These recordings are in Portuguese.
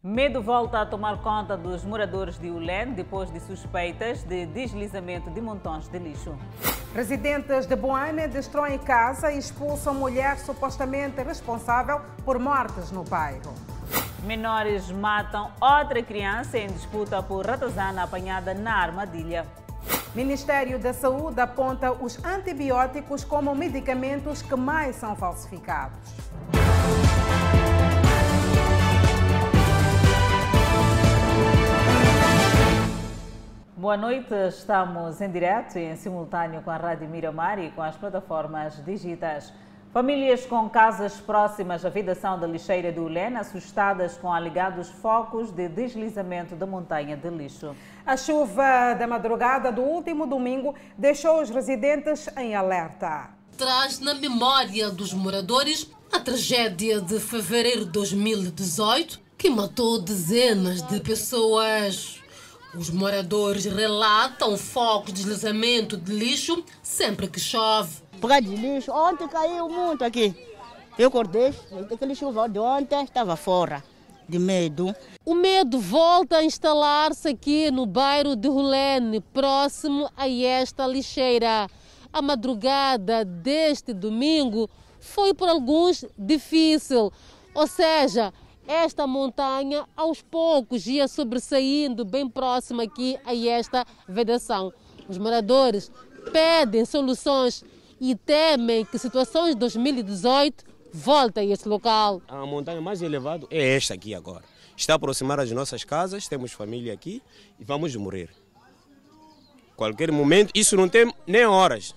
Medo volta a tomar conta dos moradores de Ulen depois de suspeitas de deslizamento de montões de lixo. Residentes de Boane destroem casa e expulsam mulher supostamente responsável por mortes no bairro. Menores matam outra criança em disputa por ratazana apanhada na armadilha. Ministério da Saúde aponta os antibióticos como medicamentos que mais são falsificados. Boa noite, estamos em direto e em simultâneo com a Rádio Miramar e com as plataformas digitais. Famílias com casas próximas à vedação da lixeira de Ulena assustadas com alegados focos de deslizamento da montanha de lixo. A chuva da madrugada do último domingo deixou os residentes em alerta. Traz na memória dos moradores a tragédia de fevereiro de 2018 que matou dezenas de pessoas. Os moradores relatam focos de deslizamento de lixo sempre que chove. Por causa de lixo, ontem caiu muito aqui. Eu acordei, aquele chuva de ontem estava fora, de medo. O medo volta a instalar-se aqui no bairro de Rulene, próximo a esta lixeira. A madrugada deste domingo foi por alguns difícil, ou seja, esta montanha aos poucos ia sobressaindo bem próximo aqui a esta vedação. Os moradores pedem soluções e temem que situações de 2018 voltem a esse local. A montanha mais elevada é esta aqui agora. Está a aproximar as nossas casas, temos família aqui e vamos morrer. Qualquer momento, isso não tem nem horas.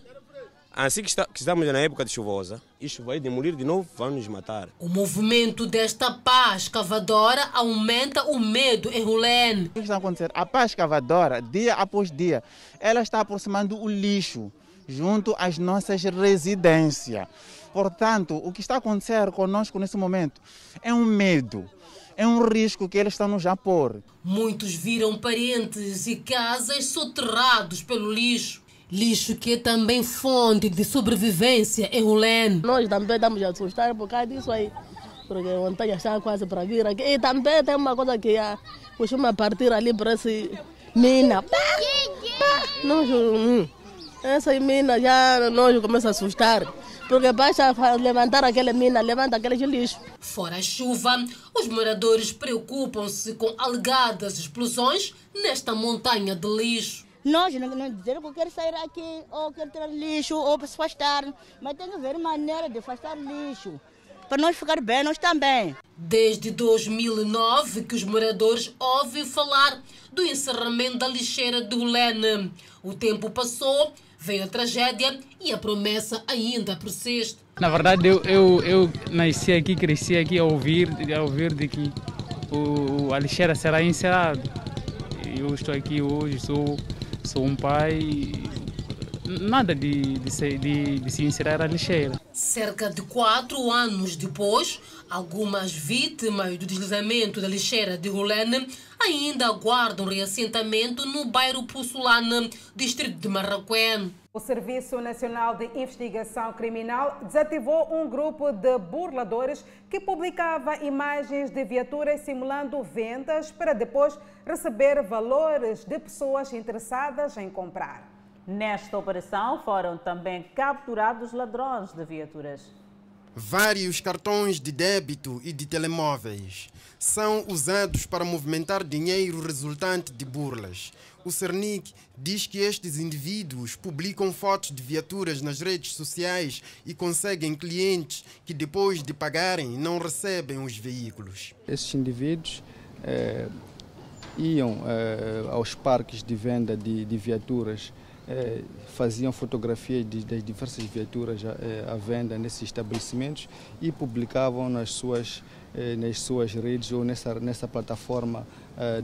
Assim que, está, que, estamos na época de chuvosa, isto vai demolir de novo, vai nos matar. O movimento desta paz cavadora aumenta o medo em Rulene. O que está acontecendo? A paz cavadora, dia após dia, ela está aproximando o lixo junto às nossas residências. Portanto, o que está acontecendo conosco nesse momento é um medo. É um risco que eles estão nos a pôr. Muitos viram parentes e casas soterrados pelo lixo. Lixo que é também fonte de sobrevivência em Rulene. Nós também estamos a assustar por causa disso aí. Porque a montanha está quase para vir aqui. E também tem uma coisa que a, costuma partir ali para esse mina. Pá, pá, nós, hum, essa mina já nós começa a assustar. Porque basta levantar aquela mina, levanta aquele lixo. Fora a chuva, os moradores preocupam-se com alegadas explosões nesta montanha de lixo. Nós não, não dizer que eu quero sair aqui, ou quero tirar lixo, ou se afastar, mas tem que haver maneira de afastar lixo, para nós ficar bem, nós também. Desde 2009 que os moradores ouvem falar do encerramento da lixeira do Lene. O tempo passou, veio a tragédia e a promessa ainda persiste. Na verdade, eu, eu, eu nasci aqui, cresci aqui a ouvir, a ouvir de que o, a lixeira será encerrada. Eu estou aqui hoje, sou sou um pai, nada de, de, se, de, de se encerrar a lixeira. Cerca de quatro anos depois, algumas vítimas do deslizamento da lixeira de Rolene ainda aguardam reassentamento no bairro Pussulane, distrito de Marraquém. O Serviço Nacional de Investigação Criminal desativou um grupo de burladores que publicava imagens de viaturas simulando vendas para depois receber valores de pessoas interessadas em comprar. Nesta operação foram também capturados ladrões de viaturas. Vários cartões de débito e de telemóveis são usados para movimentar dinheiro resultante de burlas. O Cernic diz que estes indivíduos publicam fotos de viaturas nas redes sociais e conseguem clientes que, depois de pagarem, não recebem os veículos. Esses indivíduos eh, iam eh, aos parques de venda de, de viaturas eh, faziam fotografias de, das diversas viaturas eh, à venda nesses estabelecimentos e publicavam nas suas, eh, nas suas redes ou nessa, nessa plataforma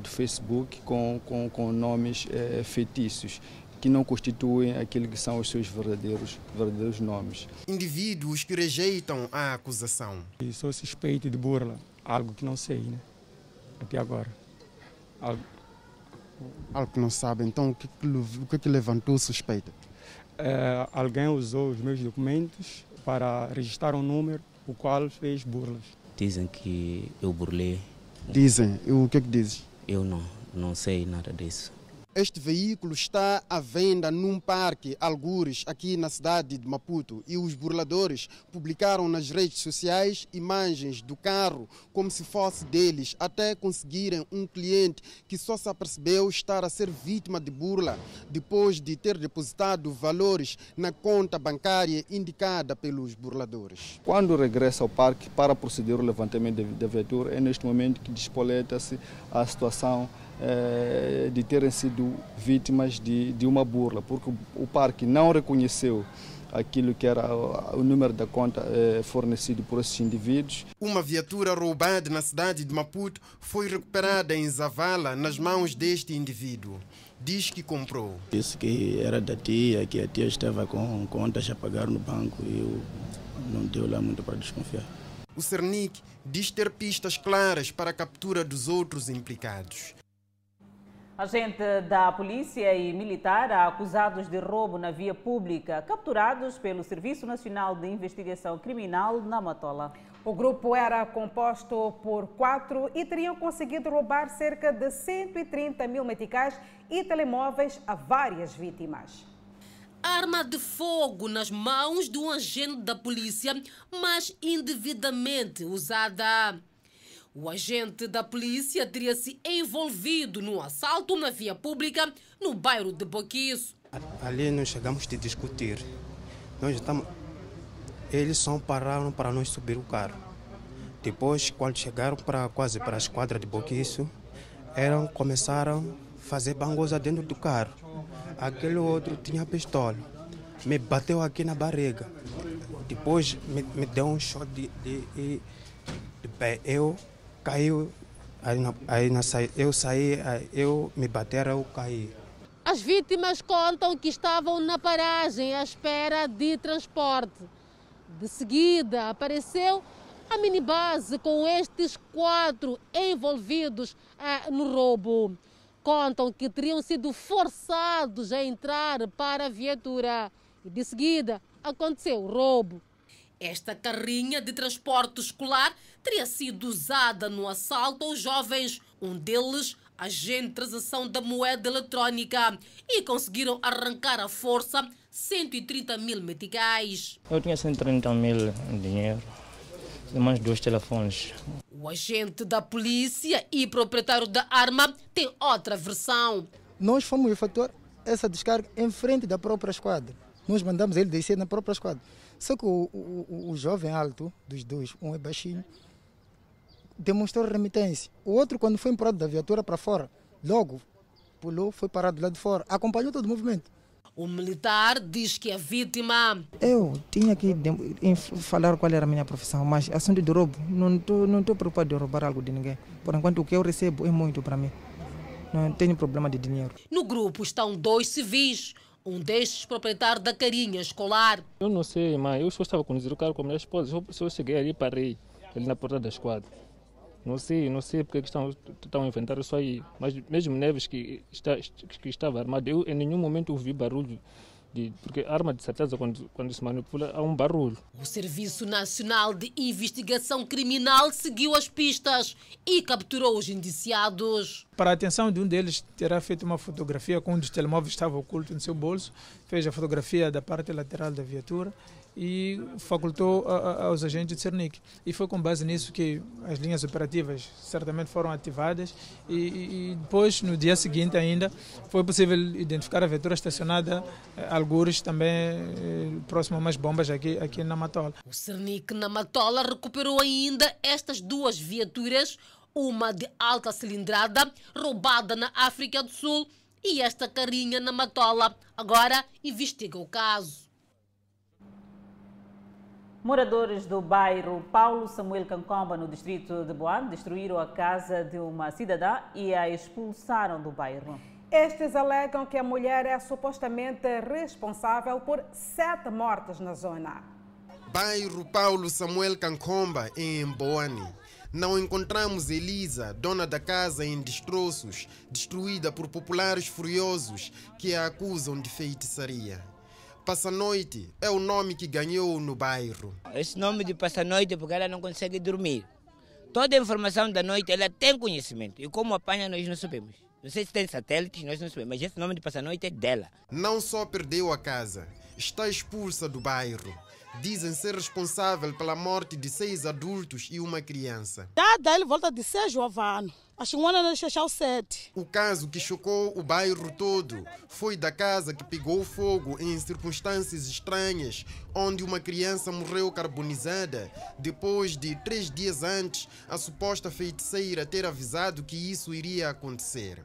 do Facebook com, com, com nomes fetícios que não constituem aquilo que são os seus verdadeiros, verdadeiros nomes. Indivíduos que rejeitam a acusação. E sou suspeito de burla, algo que não sei, né? Até agora. Algo algo que não sabe. Então, o que, o que, que levantou suspeita? É, alguém usou os meus documentos para registrar um número, o qual fez burlas. Dizem que eu burlei Dizem. E o que é que dizes? Eu não, não sei nada disso. Este veículo está à venda num parque Algures, aqui na cidade de Maputo, e os burladores publicaram nas redes sociais imagens do carro como se fosse deles, até conseguirem um cliente que só se apercebeu estar a ser vítima de burla depois de ter depositado valores na conta bancária indicada pelos burladores. Quando regressa ao parque para proceder o levantamento da viatura, é neste momento que despoleta-se a situação eh, de terem sido vítimas de, de uma burla, porque o parque não reconheceu aquilo que era o número da conta eh, fornecido por esses indivíduos. Uma viatura roubada na cidade de Maputo foi recuperada em Zavala nas mãos deste indivíduo. Diz que comprou. Disse que era da tia, que a tia estava com contas a pagar no banco e eu não deu lá muito para desconfiar. O Cernic diz ter pistas claras para a captura dos outros implicados. Agente da polícia e militar acusados de roubo na via pública, capturados pelo Serviço Nacional de Investigação Criminal na Matola. O grupo era composto por quatro e teriam conseguido roubar cerca de 130 mil meticais e telemóveis a várias vítimas. Arma de fogo nas mãos de um agente da polícia, mas indevidamente usada. O agente da polícia teria se envolvido no assalto na via pública no bairro de Boquiço. Ali nós chegamos a discutir. Nós estamos... Eles só pararam para nós subir o carro. Depois, quando chegaram para quase para a esquadra de Boquiço, eram, começaram a fazer bangosa dentro do carro. Aquele outro tinha pistola. Me bateu aqui na barriga. Depois me, me deu um shot de, de, de, de pé. Eu caiu, aí, na, aí na, eu saí, eu me bateram, eu caí. As vítimas contam que estavam na paragem à espera de transporte. De seguida apareceu a minibase com estes quatro envolvidos eh, no roubo. Contam que teriam sido forçados a entrar para a viatura. E de seguida aconteceu o roubo. Esta carrinha de transporte escolar teria sido usada no assalto aos jovens, um deles agente de transação da moeda eletrónica, e conseguiram arrancar à força 130 mil meticais. Eu tinha 130 mil em dinheiro e mais dois telefones. O agente da polícia e proprietário da arma tem outra versão. Nós fomos efetuar essa descarga em frente da própria esquadra. Nós mandamos ele descer na própria esquadra. Só que o, o, o jovem alto dos dois, um é baixinho, demonstrou remitência. O outro, quando foi empurrado da viatura para fora, logo pulou, foi parado lá de fora, acompanhou todo o movimento. O militar diz que a vítima. Eu tinha que falar qual era a minha profissão, mas assunto de roubo, não estou não tô preocupado de roubar algo de ninguém. Por enquanto, o que eu recebo é muito para mim. Não tenho problema de dinheiro. No grupo estão dois civis. Um destes proprietário da carinha escolar. Eu não sei, mãe. Eu só estava conduzindo o carro com a minha esposa. Eu cheguei ali, parei ali na porta da esquadra. Não sei, não sei porque estão, estão a inventar isso aí. Mas mesmo Neves que, está, que estava armado, eu em nenhum momento ouvi barulho. De, porque arma de certeza quando, quando se manipula há um barulho. O Serviço Nacional de Investigação Criminal seguiu as pistas e capturou os indiciados. Para a atenção de um deles, terá feito uma fotografia com um dos telemóveis que estava oculto no seu bolso, fez a fotografia da parte lateral da viatura e facultou a, a, aos agentes de Cernic. E foi com base nisso que as linhas operativas certamente foram ativadas e, e depois, no dia seguinte ainda, foi possível identificar a viatura estacionada eh, algures também eh, próximo a umas bombas aqui, aqui na Matola. O Cernic na Matola recuperou ainda estas duas viaturas, uma de alta cilindrada, roubada na África do Sul, e esta carinha na Matola. Agora investiga o caso. Moradores do bairro Paulo Samuel Cancomba, no distrito de Boan, destruíram a casa de uma cidadã e a expulsaram do bairro. Estes alegam que a mulher é supostamente responsável por sete mortes na zona. Bairro Paulo Samuel Cancomba, em Boane. Não encontramos Elisa, dona da casa em destroços, destruída por populares furiosos que a acusam de feitiçaria. Passa-Noite é o nome que ganhou no bairro. Esse nome de Passa-Noite porque ela não consegue dormir. Toda a informação da noite ela tem conhecimento. E como apanha, nós não sabemos. Não sei se tem satélites, nós não sabemos. Mas esse nome de passa-noite é dela. Não só perdeu a casa, está expulsa do bairro. Dizem ser responsável pela morte de seis adultos e uma criança. Dada ele volta de seis anos. Acho que um ano o sete. O caso que chocou o bairro todo foi da casa que pegou fogo em circunstâncias estranhas, onde uma criança morreu carbonizada depois de três dias antes a suposta feiticeira ter avisado que isso iria acontecer.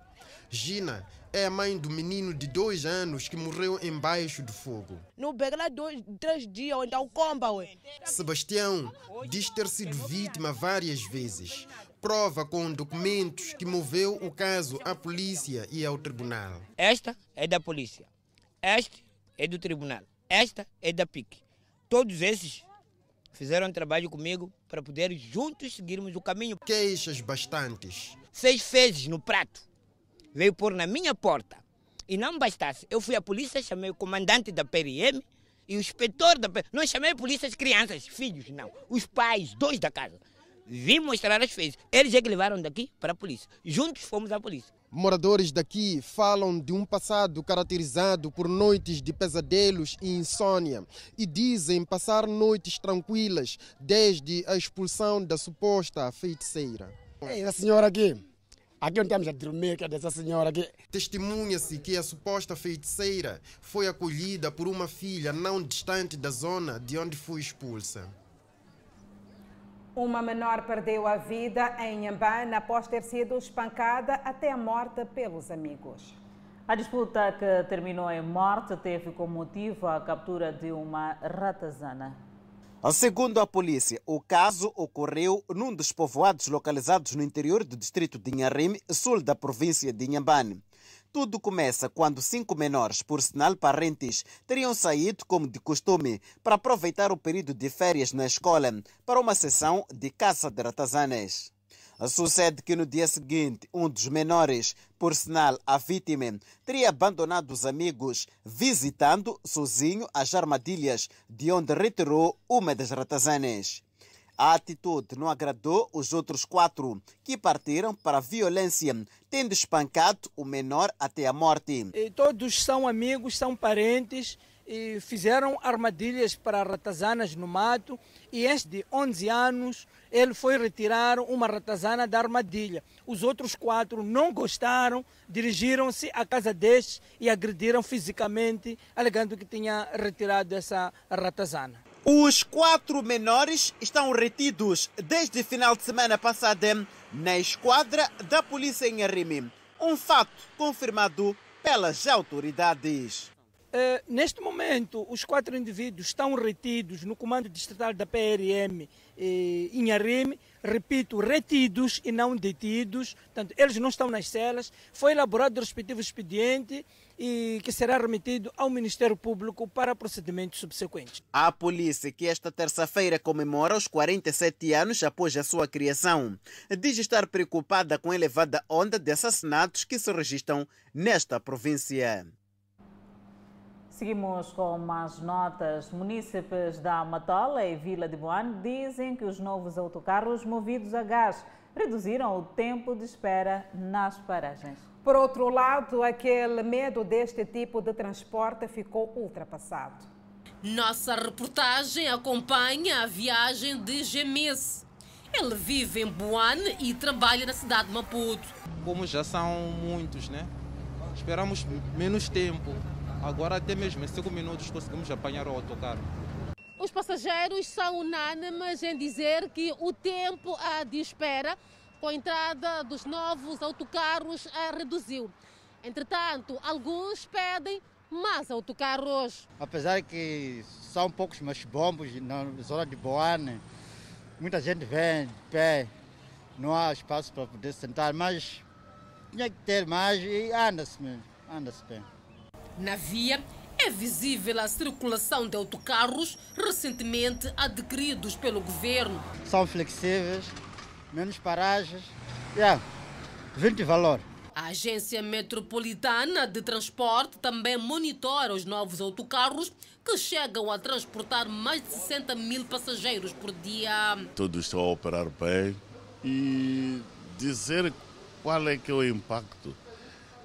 Gina é a mãe do menino de dois anos que morreu embaixo do fogo. No Begla, dois, três dias, então comba, ué. Sebastião diz ter sido vítima várias vezes. Prova com documentos que moveu o caso à polícia e ao tribunal. Esta é da polícia. Este é do tribunal. Esta é da PIC. Todos esses fizeram trabalho comigo para poder juntos seguirmos o caminho. Queixas bastantes. Seis fezes no prato veio pôr na minha porta. E não bastasse, eu fui à polícia, chamei o comandante da PRM e o inspetor da PRM. Não chamei a polícia as crianças, filhos, não. Os pais, dois da casa. Vim mostrar as fezes. Eles é que levaram daqui para a polícia. Juntos fomos à polícia. Moradores daqui falam de um passado caracterizado por noites de pesadelos e insônia e dizem passar noites tranquilas desde a expulsão da suposta feiticeira. a senhora aqui, Aqui não temos a dormir, que é dessa senhora aqui. Testemunha-se que a suposta feiticeira foi acolhida por uma filha não distante da zona de onde foi expulsa. Uma menor perdeu a vida em Nhambane após ter sido espancada até a morte pelos amigos. A disputa que terminou em morte teve como motivo a captura de uma ratazana. Segundo a polícia, o caso ocorreu num dos povoados localizados no interior do distrito de Inharime, sul da província de Inhambane. Tudo começa quando cinco menores, por sinal parentes, teriam saído, como de costume, para aproveitar o período de férias na escola para uma sessão de caça de ratazanas. Sucede que no dia seguinte, um dos menores, por sinal a vítima, teria abandonado os amigos visitando sozinho as armadilhas de onde retirou uma das ratazanas. A atitude não agradou os outros quatro, que partiram para a violência, tendo espancado o menor até a morte. E todos são amigos, são parentes e fizeram armadilhas para ratazanas no mato. E este de 11 anos ele foi retirar uma ratazana da armadilha. Os outros quatro não gostaram, dirigiram-se à casa destes e agrediram fisicamente, alegando que tinha retirado essa ratazana. Os quatro menores estão retidos desde final de semana passada na esquadra da polícia em Arimi. Um fato confirmado pelas autoridades. Uh, neste momento, os quatro indivíduos estão retidos no comando distrital da PRM eh, em Arime, repito, retidos e não detidos, portanto, eles não estão nas celas. Foi elaborado o respectivo expediente e que será remetido ao Ministério Público para procedimentos subsequentes. A polícia, que esta terça-feira comemora os 47 anos após a sua criação, diz estar preocupada com a elevada onda de assassinatos que se registram nesta província. Seguimos com mais notas. Munícipes da Matola e Vila de Boane dizem que os novos autocarros movidos a gás reduziram o tempo de espera nas paragens. Por outro lado, aquele medo deste tipo de transporte ficou ultrapassado. Nossa reportagem acompanha a viagem de Gemes. Ele vive em Boane e trabalha na cidade de Maputo. Como já são muitos, né? Esperamos menos tempo Agora até mesmo em 5 minutos conseguimos apanhar o autocarro. Os passageiros são unânimes em dizer que o tempo de espera com a entrada dos novos autocarros reduziu. Entretanto, alguns pedem mais autocarros. Apesar que são poucos mais bombos na zona de Boane, muita gente vem de pé, não há espaço para poder sentar, mas tinha que ter mais e anda-se mesmo, anda-se bem. Na via é visível a circulação de autocarros recentemente adquiridos pelo governo. São flexíveis, menos paragens, yeah, 20 valor. A Agência Metropolitana de Transporte também monitora os novos autocarros que chegam a transportar mais de 60 mil passageiros por dia. Todos estão a operar bem, E dizer qual é que é o impacto,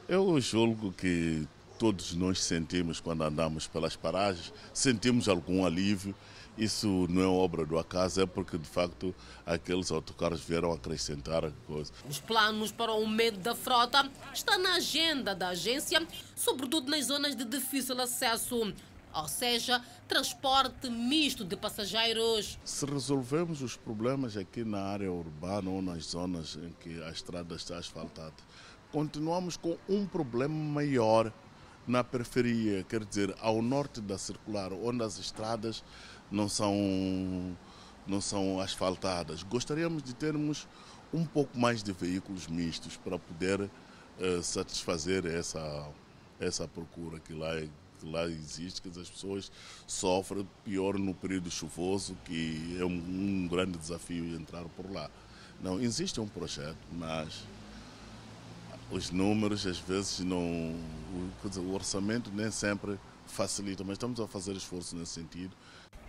eu julgo que todos nós sentimos quando andamos pelas paragens, sentimos algum alívio. Isso não é obra do acaso, é porque de facto aqueles autocarros vieram acrescentar coisas. Os planos para o aumento da frota estão na agenda da agência, sobretudo nas zonas de difícil acesso, ou seja, transporte misto de passageiros. Se resolvemos os problemas aqui na área urbana ou nas zonas em que a estrada está asfaltada, continuamos com um problema maior na periferia, quer dizer, ao norte da circular, onde as estradas não são, não são asfaltadas. Gostaríamos de termos um pouco mais de veículos mistos para poder uh, satisfazer essa, essa procura que lá, que lá existe, que as pessoas sofrem, pior no período chuvoso, que é um, um grande desafio entrar por lá. Não, existe um projeto, mas os números às vezes não. O, orçamento nem sempre facilita, mas estamos a fazer esforço nesse sentido.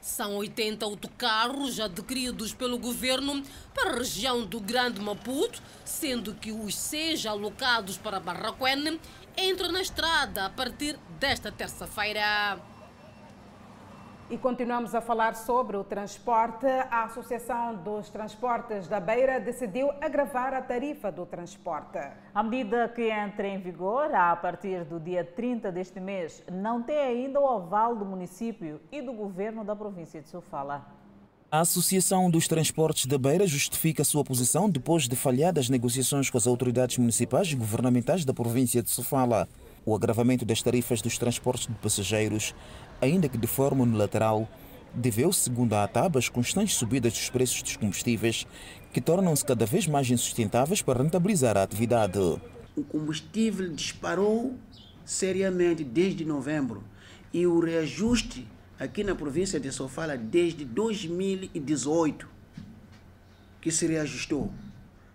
São 80 autocarros adquiridos pelo governo para a região do Grande Maputo, sendo que os seis alocados para Barraquene entram na estrada a partir desta terça-feira. E continuamos a falar sobre o transporte. A Associação dos Transportes da Beira decidiu agravar a tarifa do transporte. A medida que entra em vigor a partir do dia 30 deste mês não tem ainda o aval do município e do governo da província de Sofala. A Associação dos Transportes da Beira justifica sua posição depois de falhadas negociações com as autoridades municipais e governamentais da província de Sofala. O agravamento das tarifas dos transportes de passageiros ainda que de forma unilateral, deveu-se, segundo a ATAB, às constantes subidas dos preços dos combustíveis, que tornam-se cada vez mais insustentáveis para rentabilizar a atividade. O combustível disparou seriamente desde novembro e o reajuste aqui na província de Sofala desde 2018 que se reajustou.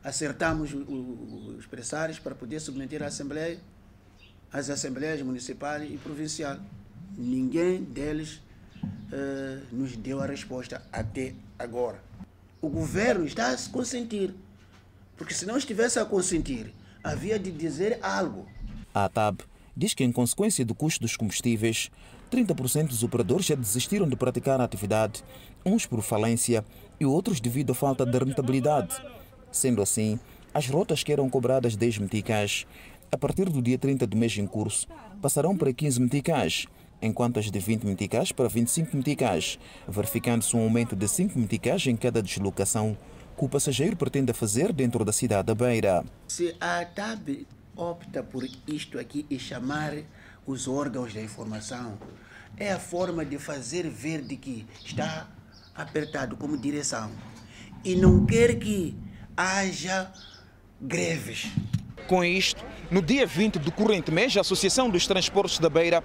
Acertamos os pressários para poder submeter a Assembleia, as Assembleias Municipal e Provincial ninguém deles uh, nos deu a resposta até agora. O governo está a se consentir, porque se não estivesse a consentir, havia de dizer algo. A ATAB diz que, em consequência do custo dos combustíveis, 30% dos operadores já desistiram de praticar a atividade, uns por falência e outros devido à falta de rentabilidade. Sendo assim, as rotas que eram cobradas 10 meticais, a partir do dia 30 do mês em curso, passarão para 15 meticais enquanto as de 20 meticais para 25 meticais, verificando-se um aumento de 5 meticais em cada deslocação que o passageiro pretende fazer dentro da cidade da Beira. Se a TAB opta por isto aqui e chamar os órgãos da informação, é a forma de fazer ver de que está apertado como direção e não quer que haja greves. Com isto, no dia 20 do corrente mês, a Associação dos Transportes da Beira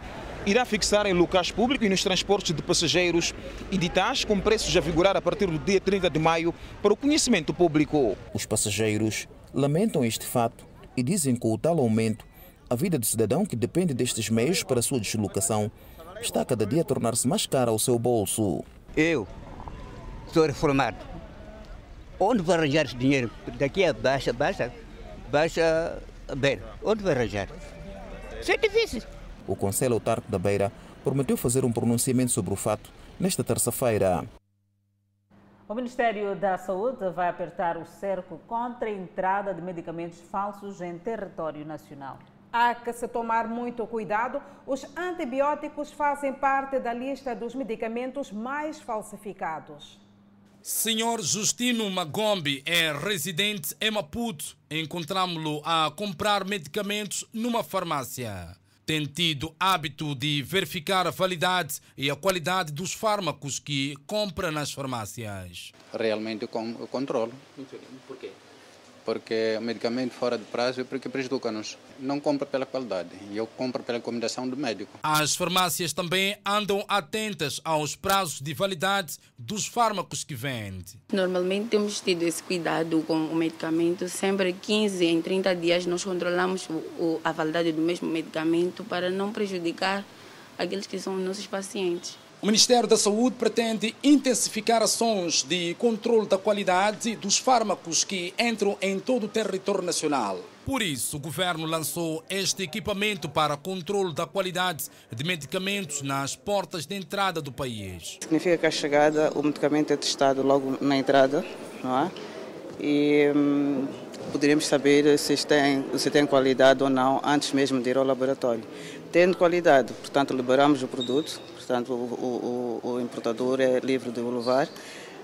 irá fixar em locais públicos e nos transportes de passageiros editais com preços a vigorar a partir do dia 30 de maio para o conhecimento público. Os passageiros lamentam este fato e dizem que o tal aumento, a vida do cidadão que depende destes meios para a sua deslocação, está cada dia a tornar-se mais cara ao seu bolso. Eu sou reformado. Onde vou arranjar esse dinheiro? Daqui a baixa, baixa, baixa, beira. Onde vou arranjar? Isso é difícil o Conselho Autárquico da Beira prometeu fazer um pronunciamento sobre o fato nesta terça-feira. O Ministério da Saúde vai apertar o cerco contra a entrada de medicamentos falsos em território nacional. Há que se tomar muito cuidado. Os antibióticos fazem parte da lista dos medicamentos mais falsificados. Senhor Justino Magombe é residente em Maputo. Encontramos-lo a comprar medicamentos numa farmácia tem tido hábito de verificar a validade e a qualidade dos fármacos que compra nas farmácias. Realmente eu controlo. Por quê? Porque o medicamento fora de prazo é porque prejudica-nos. Não compra pela qualidade, eu compro pela recomendação do médico. As farmácias também andam atentas aos prazos de validade dos fármacos que vendem. Normalmente temos tido esse cuidado com o medicamento. Sempre 15 em 30 dias nós controlamos a validade do mesmo medicamento para não prejudicar aqueles que são nossos pacientes. O Ministério da Saúde pretende intensificar ações de controle da qualidade dos fármacos que entram em todo o território nacional. Por isso, o governo lançou este equipamento para controle da qualidade de medicamentos nas portas de entrada do país. Significa que a chegada, o medicamento é testado logo na entrada, não é? E hum, poderíamos saber se tem, se tem qualidade ou não antes mesmo de ir ao laboratório. Tendo qualidade, portanto, liberamos o produto, portanto, o, o, o importador é livre de o levar.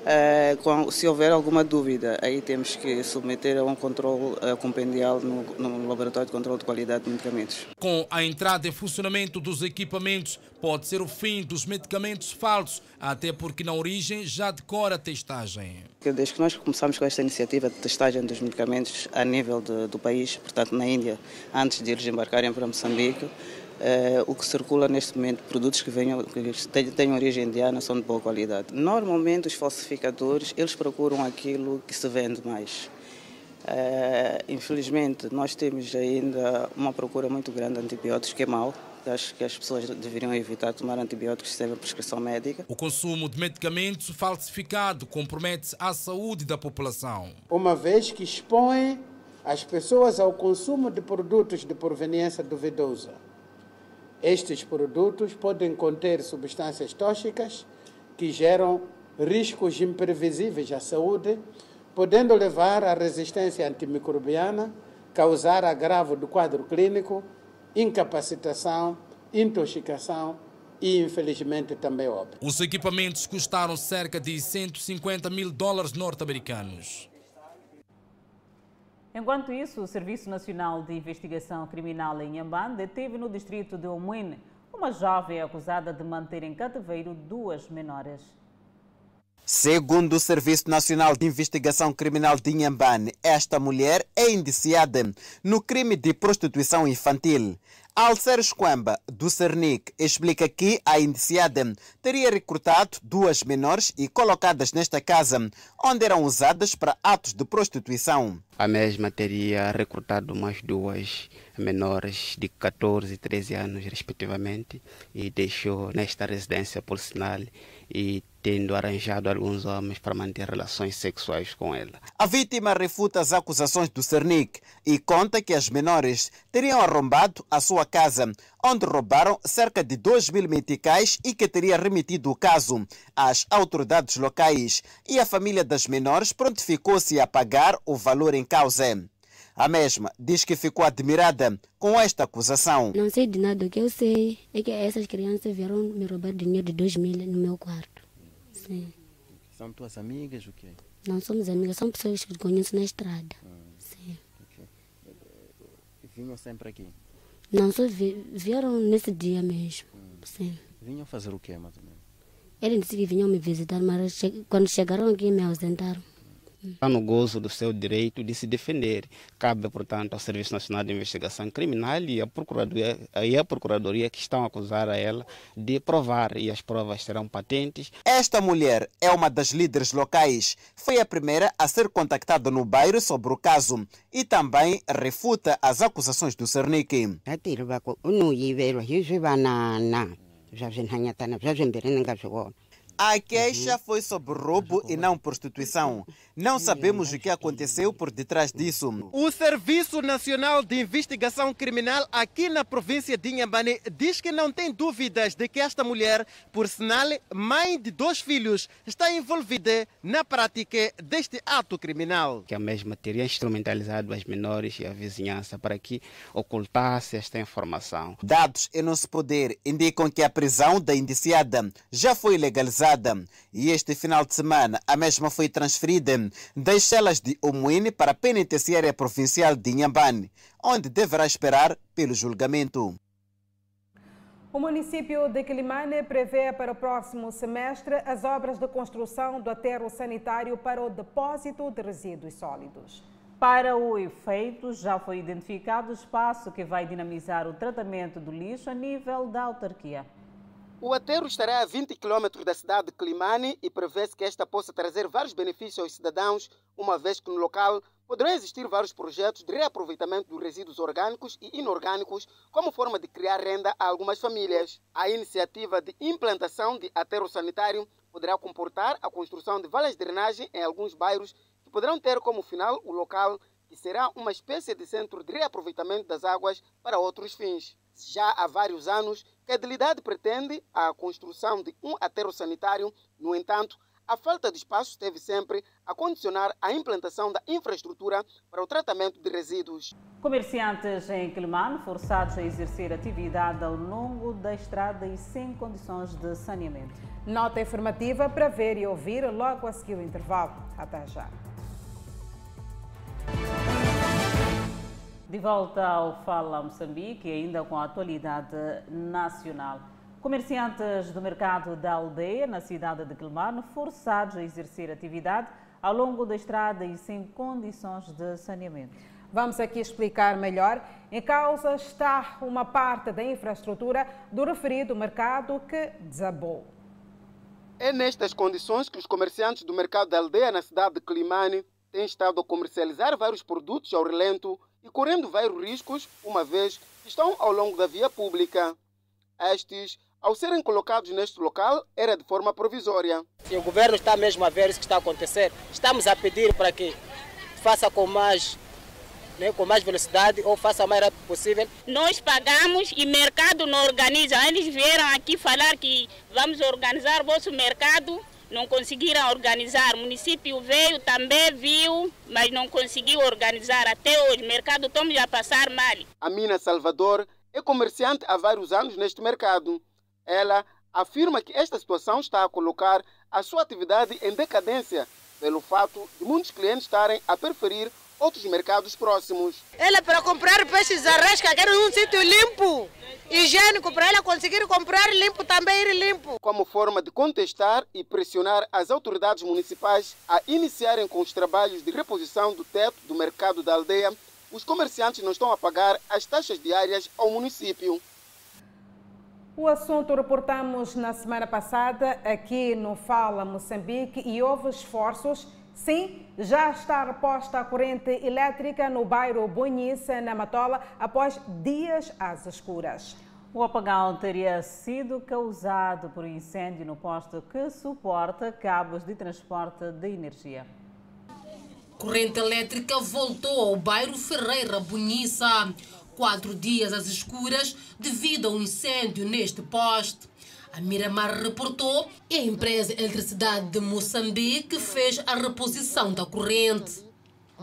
Uh, se houver alguma dúvida, aí temos que submeter a um controle uh, compendial no, no, Laboratório de Controle de Qualidade de Medicamentos. Com a entrada em funcionamento dos equipamentos, pode ser o fim dos medicamentos falsos, até porque na origem já decora a testagem. Desde que nós começamos com esta iniciativa de testagem dos medicamentos a nível de, do país, portanto na Índia, antes de eles embarcarem para Moçambique, Uh, o que circula neste momento, produtos que, venham, que têm origem indiana, são de boa qualidade. Normalmente, os falsificadores, eles procuram aquilo que se vende mais. Uh, infelizmente, nós temos ainda uma procura muito grande de antibióticos, que é mau. Acho que as pessoas deveriam evitar tomar antibióticos sem a prescrição médica. O consumo de medicamentos falsificados compromete a saúde da população. Uma vez que expõe as pessoas ao consumo de produtos de proveniência duvidosa estes produtos podem conter substâncias tóxicas que geram riscos imprevisíveis à saúde, podendo levar à resistência antimicrobiana, causar agravo do quadro clínico, incapacitação, intoxicação e, infelizmente, também óbito. Os equipamentos custaram cerca de 150 mil dólares norte-americanos. Enquanto isso, o Serviço Nacional de Investigação Criminal em Yamban deteve no distrito de Omuine uma jovem acusada de manter em cativeiro duas menores. Segundo o Serviço Nacional de Investigação Criminal de Inhambane, esta mulher é indiciada no crime de prostituição infantil. Alcer Esquamba, do Cernic, explica que a indiciada teria recrutado duas menores e colocadas nesta casa, onde eram usadas para atos de prostituição. A mesma teria recrutado mais duas menores de 14 e 13 anos, respectivamente, e deixou nesta residência por sinal e tendo arranjado alguns homens para manter relações sexuais com ela. A vítima refuta as acusações do Cernic e conta que as menores teriam arrombado a sua casa, onde roubaram cerca de 2 mil meticais e que teria remetido o caso às autoridades locais. E a família das menores prontificou-se a pagar o valor em causa. A mesma diz que ficou admirada com esta acusação. Não sei de nada, o que eu sei é que essas crianças vieram me roubar dinheiro de 2 mil no meu quarto. Sim. São tuas amigas o quê? Não somos amigas, são pessoas que conheço na estrada. Ah, Sim. Okay. Vinham sempre aqui? Não, só vi, vieram nesse dia mesmo. Hum. Sim. Vinham fazer o quê, mais ou menos? Eles disseram que vinham me visitar, mas che quando chegaram aqui me ausentaram. Está no gozo do seu direito de se defender. Cabe, portanto, ao Serviço Nacional de Investigação Criminal e à Procuradoria, e à Procuradoria que estão a acusar a ela de provar e as provas serão patentes. Esta mulher é uma das líderes locais. Foi a primeira a ser contactada no bairro sobre o caso e também refuta as acusações do Cernic. A queixa foi sobre roubo e não prostituição. Não sabemos o que aconteceu por detrás disso. O Serviço Nacional de Investigação Criminal aqui na província de Inhambane diz que não tem dúvidas de que esta mulher, por sinal mãe de dois filhos, está envolvida na prática deste ato criminal. Que a mesma teria instrumentalizado as menores e a vizinhança para que ocultasse esta informação. Dados em nosso poder indicam que a prisão da indiciada já foi legalizada e este final de semana a mesma foi transferida das celas de Omuine para a penitenciária provincial de Inhambane, onde deverá esperar pelo julgamento. O município de Quilimane prevê para o próximo semestre as obras de construção do aterro sanitário para o depósito de resíduos sólidos. Para o efeito, já foi identificado o espaço que vai dinamizar o tratamento do lixo a nível da autarquia. O aterro estará a 20 km da cidade de Climane e prevê-se que esta possa trazer vários benefícios aos cidadãos, uma vez que no local poderão existir vários projetos de reaproveitamento dos resíduos orgânicos e inorgânicos como forma de criar renda a algumas famílias. A iniciativa de implantação de aterro sanitário poderá comportar a construção de valas de drenagem em alguns bairros que poderão ter como final o local que será uma espécie de centro de reaproveitamento das águas para outros fins. Já há vários anos que a Delidade pretende a construção de um aterro sanitário, no entanto, a falta de espaço esteve sempre a condicionar a implantação da infraestrutura para o tratamento de resíduos. Comerciantes em Quelimane forçados a exercer atividade ao longo da estrada e sem condições de saneamento. Nota informativa para ver e ouvir logo a seguir o intervalo. Até já. De volta ao Fala Moçambique, ainda com a atualidade nacional. Comerciantes do mercado da aldeia, na cidade de Quelimane, forçados a exercer atividade ao longo da estrada e sem condições de saneamento. Vamos aqui explicar melhor. Em causa está uma parte da infraestrutura do referido mercado que desabou. É nestas condições que os comerciantes do mercado da aldeia, na cidade de Climane, têm estado a comercializar vários produtos ao relento e correndo vários riscos, uma vez que estão ao longo da via pública. Estes ao serem colocados neste local, era de forma provisória. Se o governo está mesmo a ver isso que está a acontecer, estamos a pedir para que faça com mais, né, com mais velocidade ou faça o mais rápido possível. Nós pagamos e o mercado não organiza. Eles vieram aqui falar que vamos organizar o vosso mercado, não conseguiram organizar. O município veio, também viu, mas não conseguiu organizar. Até hoje, o mercado estamos a passar mal. A Mina Salvador é comerciante há vários anos neste mercado. Ela afirma que esta situação está a colocar a sua atividade em decadência pelo fato de muitos clientes estarem a preferir outros mercados próximos. Ela para comprar peixes arrasca quer um sítio limpo, higiênico, para ela conseguir comprar limpo também ir limpo. Como forma de contestar e pressionar as autoridades municipais a iniciarem com os trabalhos de reposição do teto do mercado da aldeia, os comerciantes não estão a pagar as taxas diárias ao município. O assunto reportamos na semana passada aqui no Fala Moçambique e houve esforços. Sim, já está reposta a corrente elétrica no bairro Bonhice, na Matola, após dias às escuras. O apagão teria sido causado por um incêndio no posto que suporta cabos de transporte de energia. Corrente elétrica voltou ao bairro Ferreira Bonhiça quatro dias às escuras devido a um incêndio neste poste. A Miramar reportou e a empresa Eletricidade de Moçambique fez a reposição da corrente.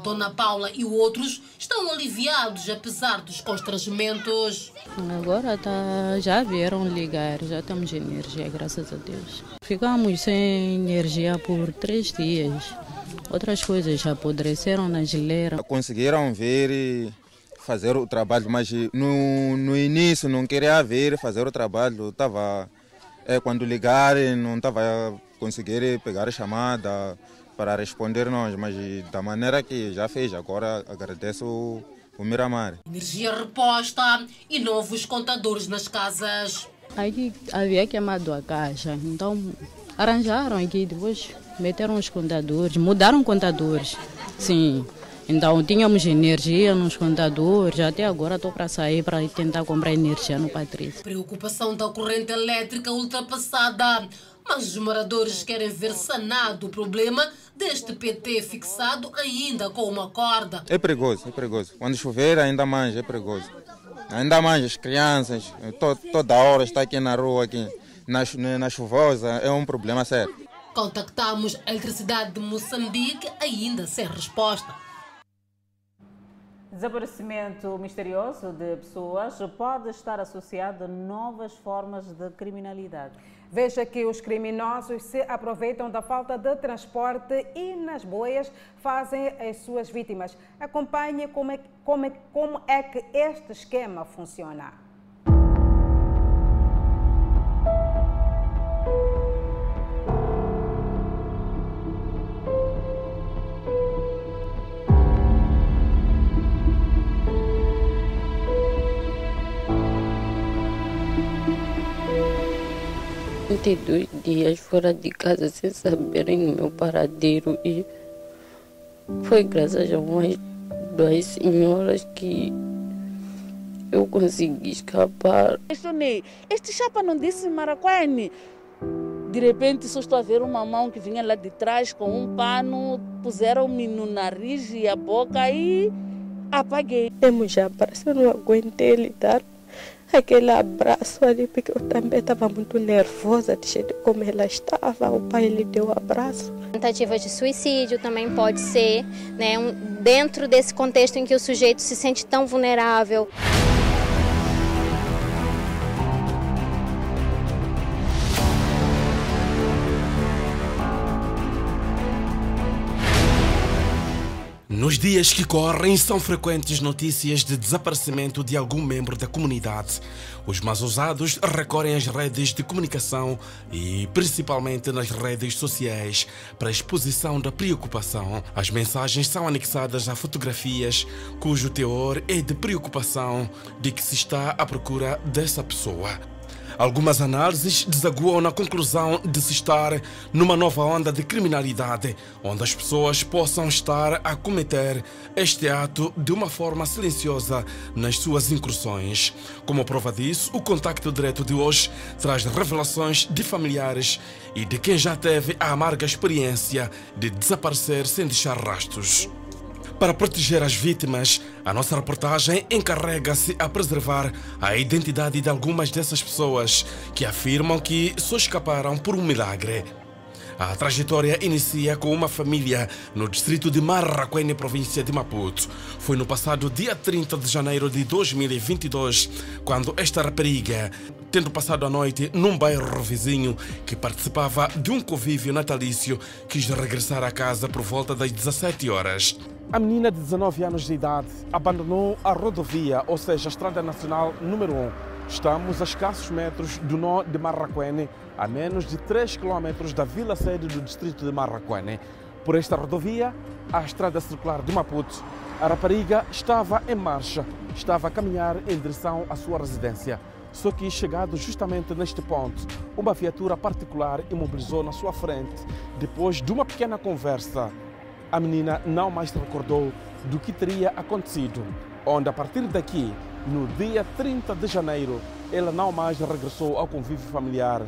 Dona Paula e outros estão aliviados apesar dos constrangimentos. Agora tá, já vieram ligar, já temos energia, graças a Deus. Ficamos sem energia por três dias. Outras coisas já apodreceram na geleira. Conseguiram ver e fazer o trabalho, mas no, no início não queria ver fazer o trabalho, estava é, quando ligarem não estava a conseguir pegar a chamada para responder nós, mas da maneira que já fez, agora agradeço o, o Miramar. Energia reposta e novos contadores nas casas. Aí havia queimado a caixa, então arranjaram aqui, depois meteram os contadores, mudaram contadores, sim. Então tínhamos energia nos contadores, até agora estou para sair para tentar comprar energia no Patrício. Preocupação da corrente elétrica ultrapassada, mas os moradores querem ver sanado o problema deste PT fixado ainda com uma corda. É perigoso, é perigoso. Quando chover ainda mais é perigoso. Ainda mais as crianças, to, toda hora está aqui na rua, aqui na, na chuvosa, é um problema sério. Contactamos a Eletricidade de Moçambique ainda sem resposta. Desaparecimento misterioso de pessoas pode estar associado a novas formas de criminalidade. Veja que os criminosos se aproveitam da falta de transporte e nas boias fazem as suas vítimas. Acompanhe como é, como é, como é que este esquema funciona. Dois dias fora de casa sem saberem o meu paradeiro e Foi graças a umas duas senhoras que eu consegui escapar. Questionei, este chapa não disse Maracuene? De repente só estou a ver uma mão que vinha lá de trás com um pano, puseram-me no nariz e a boca e apaguei. Eu já abraço, eu não aguentei lidar aquele abraço ali, porque eu também estava muito nervosa de jeito como ela estava. O pai lhe deu um abraço. Tentativa de suicídio também pode ser, né, um, dentro desse contexto em que o sujeito se sente tão vulnerável. Nos dias que correm, são frequentes notícias de desaparecimento de algum membro da comunidade. Os mais ousados recorrem às redes de comunicação e principalmente nas redes sociais para exposição da preocupação. As mensagens são anexadas a fotografias cujo teor é de preocupação de que se está à procura dessa pessoa. Algumas análises desaguam na conclusão de se estar numa nova onda de criminalidade, onde as pessoas possam estar a cometer este ato de uma forma silenciosa nas suas incursões. Como prova disso, o contacto direto de hoje traz revelações de familiares e de quem já teve a amarga experiência de desaparecer sem deixar rastros. Para proteger as vítimas, a nossa reportagem encarrega-se a preservar a identidade de algumas dessas pessoas que afirmam que só escaparam por um milagre. A trajetória inicia com uma família no distrito de Marraquene, província de Maputo. Foi no passado dia 30 de janeiro de 2022 quando esta rapariga, tendo passado a noite num bairro vizinho que participava de um convívio natalício, quis regressar à casa por volta das 17 horas. A menina de 19 anos de idade abandonou a rodovia, ou seja, a Estrada Nacional número 1. Estamos a escassos metros do nó de Marraquene, a menos de 3 km da vila sede do distrito de Marraquene. Por esta rodovia, a estrada circular de Maputo, a rapariga estava em marcha, estava a caminhar em direção à sua residência. Só que, chegado justamente neste ponto, uma viatura particular imobilizou na sua frente, depois de uma pequena conversa a menina não mais se recordou do que teria acontecido, onde a partir daqui, no dia 30 de janeiro, ela não mais regressou ao convívio familiar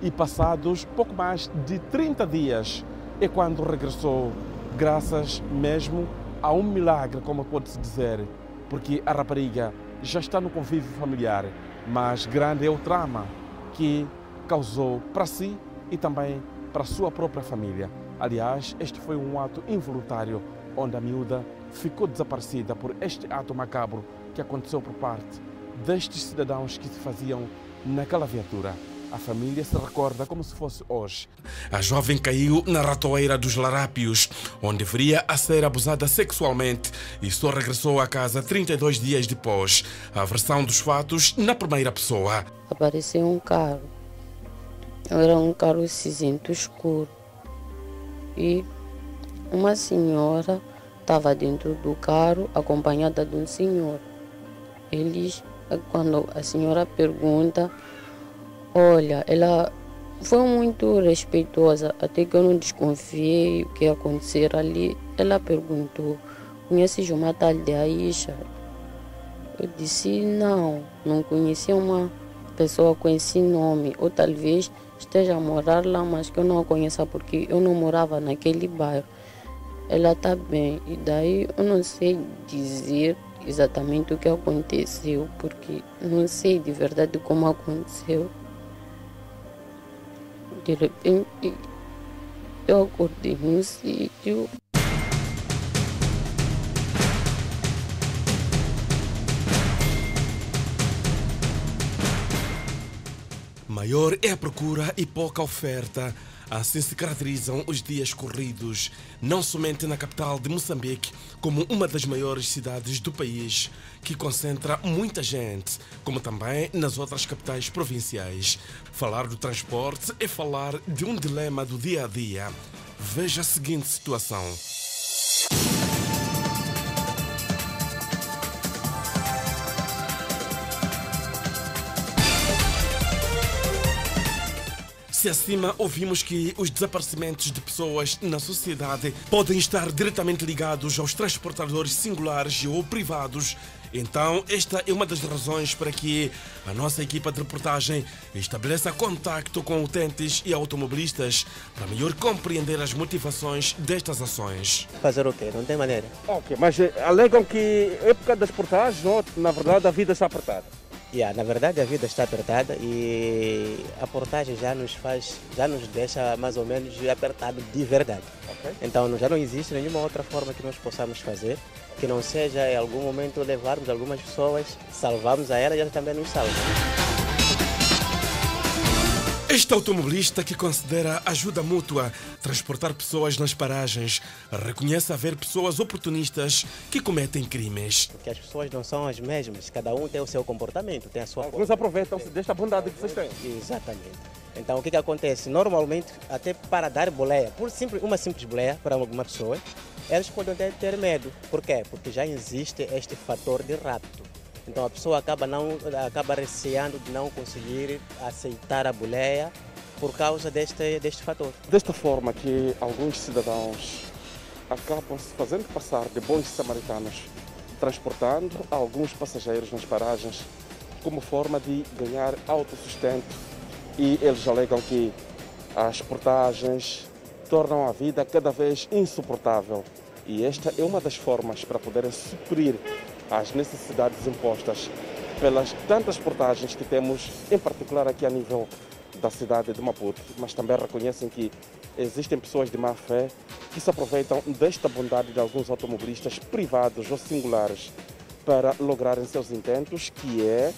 e passados pouco mais de 30 dias é quando regressou, graças mesmo a um milagre, como pode-se dizer, porque a rapariga já está no convívio familiar, mas grande é o trama que causou para si e também para a sua própria família. Aliás, este foi um ato involuntário onde a miúda ficou desaparecida por este ato macabro que aconteceu por parte destes cidadãos que se faziam naquela viatura. A família se recorda como se fosse hoje. A jovem caiu na ratoeira dos larápios, onde viria a ser abusada sexualmente e só regressou à casa 32 dias depois. A versão dos fatos na primeira pessoa. Apareceu um carro. Era um carro cinzento escuro e uma senhora estava dentro do carro acompanhada de um senhor. Eles, quando a senhora pergunta, olha, ela foi muito respeitosa, até que eu não desconfiei o que ia acontecer ali. Ela perguntou, conheces uma tal de Aisha? Eu disse, não, não conhecia uma pessoa com esse nome, ou talvez esteja a morar lá, mas que eu não a conheça porque eu não morava naquele bairro. Ela está bem, e daí eu não sei dizer exatamente o que aconteceu, porque não sei de verdade como aconteceu. De repente, eu acordei no sítio. Maior é a procura e pouca oferta. Assim se caracterizam os dias corridos, não somente na capital de Moçambique, como uma das maiores cidades do país, que concentra muita gente, como também nas outras capitais provinciais. Falar do transporte é falar de um dilema do dia a dia. Veja a seguinte situação. Se acima ouvimos que os desaparecimentos de pessoas na sociedade podem estar diretamente ligados aos transportadores singulares ou privados, então esta é uma das razões para que a nossa equipa de reportagem estabeleça contacto com utentes e automobilistas para melhor compreender as motivações destas ações. Fazer o quê? Não tem maneira. Ok, mas eh, alegam que época das portagens, na verdade, a vida está apertada. Yeah, na verdade a vida está apertada e a portagem já nos faz, já nos deixa mais ou menos apertado de verdade. Okay. Então já não existe nenhuma outra forma que nós possamos fazer que não seja em algum momento levarmos algumas pessoas, salvarmos a elas e elas também nos salvam. Este automobilista que considera ajuda mútua transportar pessoas nas paragens reconhece haver pessoas oportunistas que cometem crimes. Porque as pessoas não são as mesmas, cada um tem o seu comportamento, tem a sua. Alguns aproveitam-se desta bondade que vocês têm. Exatamente. Então o que, que acontece? Normalmente, até para dar boleia, por simples, uma simples boleia para alguma pessoa, eles podem ter, ter medo. Por quê? Porque já existe este fator de rapto. Então a pessoa acaba, não, acaba receando de não conseguir aceitar a boleia por causa deste, deste fator. Desta forma que alguns cidadãos acabam se fazendo passar de bons samaritanos, transportando alguns passageiros nas paragens como forma de ganhar autossustento e eles alegam que as portagens tornam a vida cada vez insuportável e esta é uma das formas para poderem suprir as necessidades impostas pelas tantas portagens que temos, em particular aqui a nível da cidade de Maputo, mas também reconhecem que existem pessoas de má fé que se aproveitam desta bondade de alguns automobilistas privados ou singulares para lograrem seus intentos, que é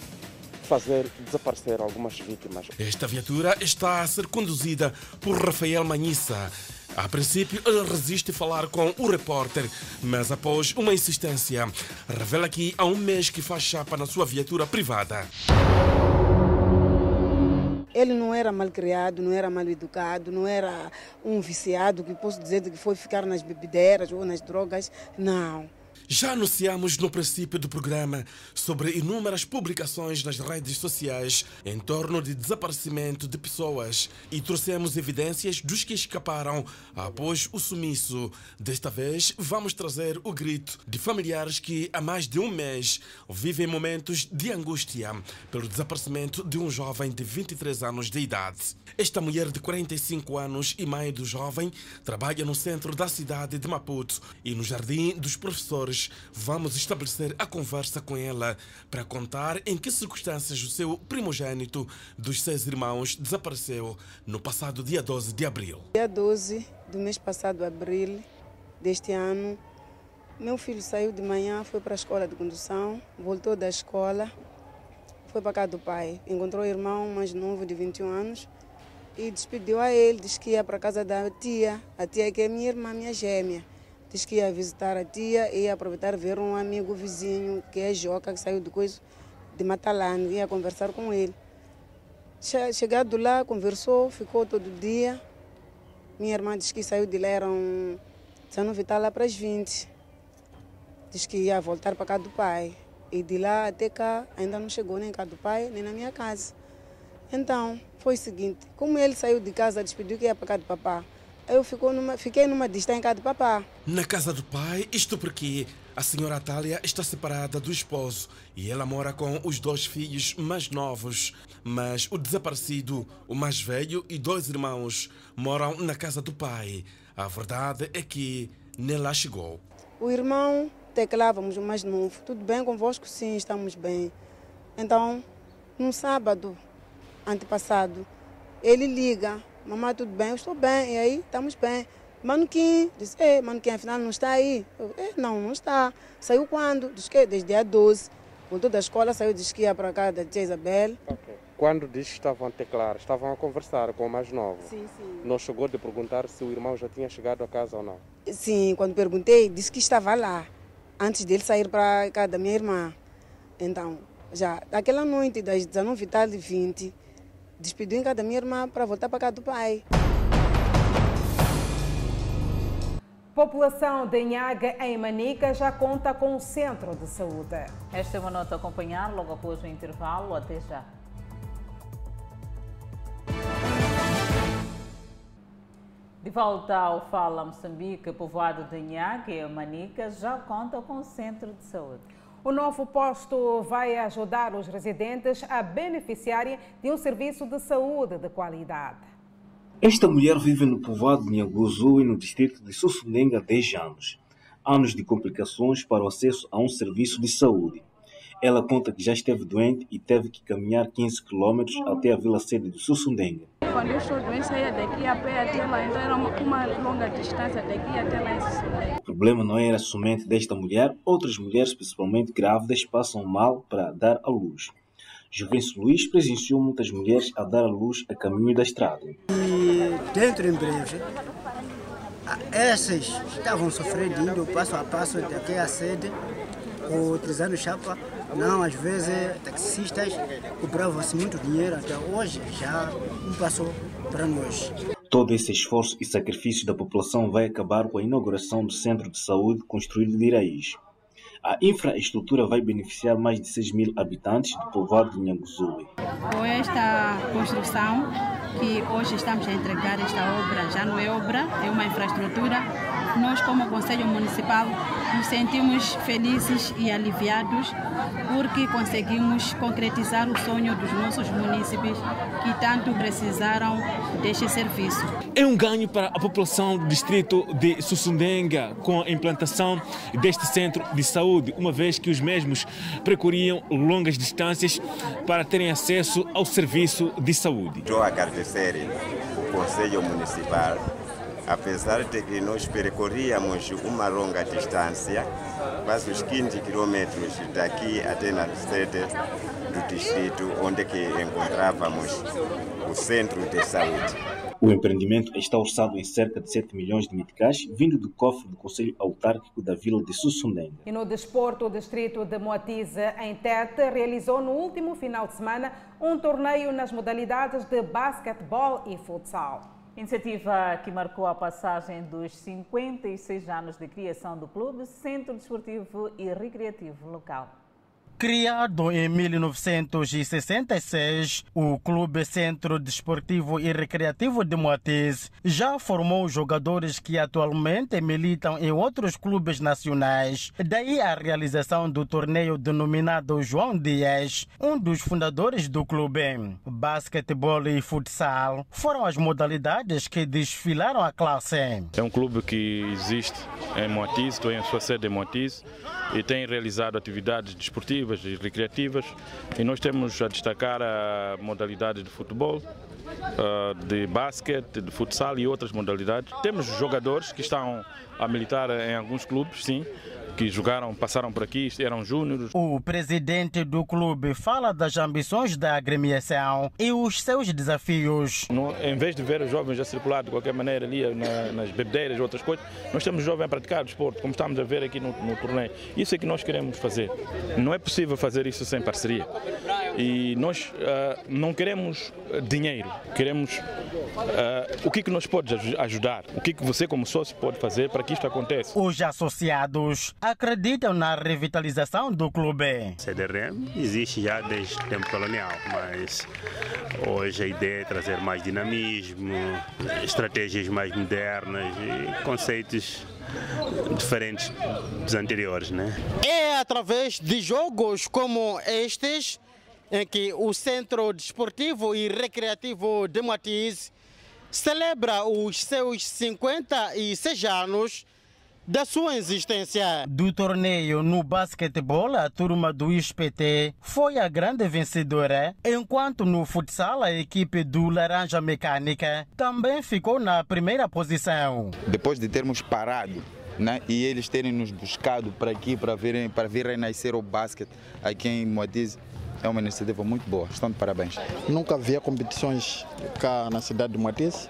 fazer desaparecer algumas vítimas. Esta viatura está a ser conduzida por Rafael Manissa. A princípio, ele resiste a falar com o repórter, mas após uma insistência, revela que há um mês que faz chapa na sua viatura privada. Ele não era mal criado, não era mal educado, não era um viciado que posso dizer que foi ficar nas bebedeiras ou nas drogas. Não. Já anunciamos no princípio do programa sobre inúmeras publicações nas redes sociais em torno de desaparecimento de pessoas e trouxemos evidências dos que escaparam após o sumiço. Desta vez, vamos trazer o grito de familiares que há mais de um mês vivem momentos de angústia pelo desaparecimento de um jovem de 23 anos de idade. Esta mulher de 45 anos e mãe do jovem trabalha no centro da cidade de Maputo e no Jardim dos Professores vamos estabelecer a conversa com ela para contar em que circunstâncias o seu primogênito dos seis irmãos desapareceu no passado dia 12 de abril. Dia 12 do mês passado, abril deste ano, meu filho saiu de manhã, foi para a escola de condução, voltou da escola, foi para casa do pai. Encontrou o irmão mais novo, de 21 anos, e despediu a ele, disse que ia para casa da tia, a tia que é minha irmã, minha gêmea. Diz que ia visitar a tia e ia aproveitar ver um amigo vizinho, que é Joca, que saiu de coisa de Matalane, ia conversar com ele. Chegado lá, conversou, ficou todo dia. Minha irmã disse que saiu de lá, eram 19 tá lá para as 20. Diz que ia voltar para casa do pai. E de lá até cá ainda não chegou nem casa do pai, nem na minha casa. Então, foi o seguinte, como ele saiu de casa, despediu que ia para casa do papá. Eu numa, fiquei numa distância do papá. Na casa do pai, isto porque a senhora Atália está separada do esposo e ela mora com os dois filhos mais novos. Mas o desaparecido, o mais velho e dois irmãos moram na casa do pai. A verdade é que nem lá chegou. O irmão teclávamos o mais novo. Tudo bem convosco? Sim, estamos bem. Então, no sábado antepassado, ele liga mamãe, tudo bem? Eu estou bem. E aí, estamos bem. Manuquim, disse, é, Manuquim, afinal não está aí? Eu, é, não, não está. Saiu quando? Diz que desde dia 12. Voltou da escola, saiu, disse que ia para cá da tia Isabel. Okay. Quando disse que estavam a teclar, estavam a conversar com o mais novo. Sim, sim. Não chegou de perguntar se o irmão já tinha chegado a casa ou não? Sim, quando perguntei, disse que estava lá, antes dele sair para casa da minha irmã. Então, já, daquela noite, das 19 h 20, despediu em casa da minha irmã para voltar para casa do pai. População de Inhaga, em Manica, já conta com um centro de saúde. Esta é uma nota a acompanhar logo após o intervalo. Até já. De volta ao Fala Moçambique, povoado de Nhaque e Manica já conta com centro de saúde. O novo posto vai ajudar os residentes a beneficiarem de um serviço de saúde de qualidade. Esta mulher vive no povoado de Nhaguzu e no distrito de Sussundenga há 10 anos. Anos de complicações para o acesso a um serviço de saúde. Ela conta que já esteve doente e teve que caminhar 15 quilômetros até a vila sede de Sussundenga. Quando eu estou doente, saía daqui a pé até lá, então era uma, uma longa distância daqui até lá em Sussundenga. O problema não era somente desta mulher, outras mulheres, principalmente grávidas, passam mal para dar à luz. Juvencio Luiz presenciou muitas mulheres a dar à luz a caminho da estrada. E dentro em breve, essas estavam sofrendo indo passo a passo daqui à sede, utilizando chapa. Não, às vezes taxistas cobravam-se muito dinheiro, até hoje já não passou para nós. Todo esse esforço e sacrifício da população vai acabar com a inauguração do centro de saúde construído de raiz. A infraestrutura vai beneficiar mais de 6 mil habitantes do povoado de Nhanguzuwe. Com esta construção que hoje estamos a entregar esta obra, já não é obra, é uma infraestrutura, nós como Conselho Municipal nos sentimos felizes e aliviados porque conseguimos concretizar o sonho dos nossos municípios que tanto precisaram deste serviço. É um ganho para a população do distrito de Sussundenga com a implantação deste centro de saúde, uma vez que os mesmos percorriam longas distâncias para terem acesso ao serviço de saúde. Estou a agradecer o Conselho Municipal apesar de que nós percorríamos uma longa distância, quase os 15 quilômetros daqui até na sede do distrito, onde que encontrávamos o centro de saúde. O empreendimento está orçado em cerca de 7 milhões de meticais, vindo do cofre do Conselho Autárquico da Vila de Sussundenga. E no desporto, o distrito de Moatize, em Tete, realizou no último final de semana um torneio nas modalidades de basquetebol e futsal. Iniciativa que marcou a passagem dos 56 anos de criação do clube Centro Desportivo e Recreativo Local. Criado em 1966, o Clube Centro Desportivo e Recreativo de Moatiz já formou jogadores que atualmente militam em outros clubes nacionais. Daí a realização do torneio denominado João Dias, um dos fundadores do clube. Basquetebol e futsal foram as modalidades que desfilaram a classe. É um clube que existe em Moatiz, estou em sua sede em Moatiz e tem realizado atividades desportivas e recreativas e nós temos a destacar a modalidade de futebol, de basquete, de futsal e outras modalidades. Temos jogadores que estão a militar em alguns clubes, sim, que jogaram, passaram por aqui, eram júniores. O presidente do clube fala das ambições da agremiação e os seus desafios. No, em vez de ver os jovens a circular de qualquer maneira ali na, nas bebedeiras e outras coisas, nós temos jovens a praticar desporto, como estamos a ver aqui no, no torneio. Isso é que nós queremos fazer. Não é possível fazer isso sem parceria. E nós uh, não queremos dinheiro, queremos uh, o que, que nos pode ajudar, o que, que você como sócio pode fazer para que isto aconteça. Os associados acreditam na revitalização do clube. CDRM existe já desde o tempo colonial, mas hoje a ideia é trazer mais dinamismo, estratégias mais modernas e conceitos diferentes dos anteriores, né? É através de jogos como estes em que o Centro Desportivo e Recreativo de Matiz celebra os seus 56 anos da sua existência. Do torneio no basquetebol, a turma do ISPT foi a grande vencedora, enquanto no futsal a equipe do Laranja Mecânica também ficou na primeira posição. Depois de termos parado né, e eles terem nos buscado para aqui para virem, para virem nascer o basquete aqui em Moatize, é uma iniciativa muito boa. Estão de parabéns. Nunca havia competições cá na cidade de Moatize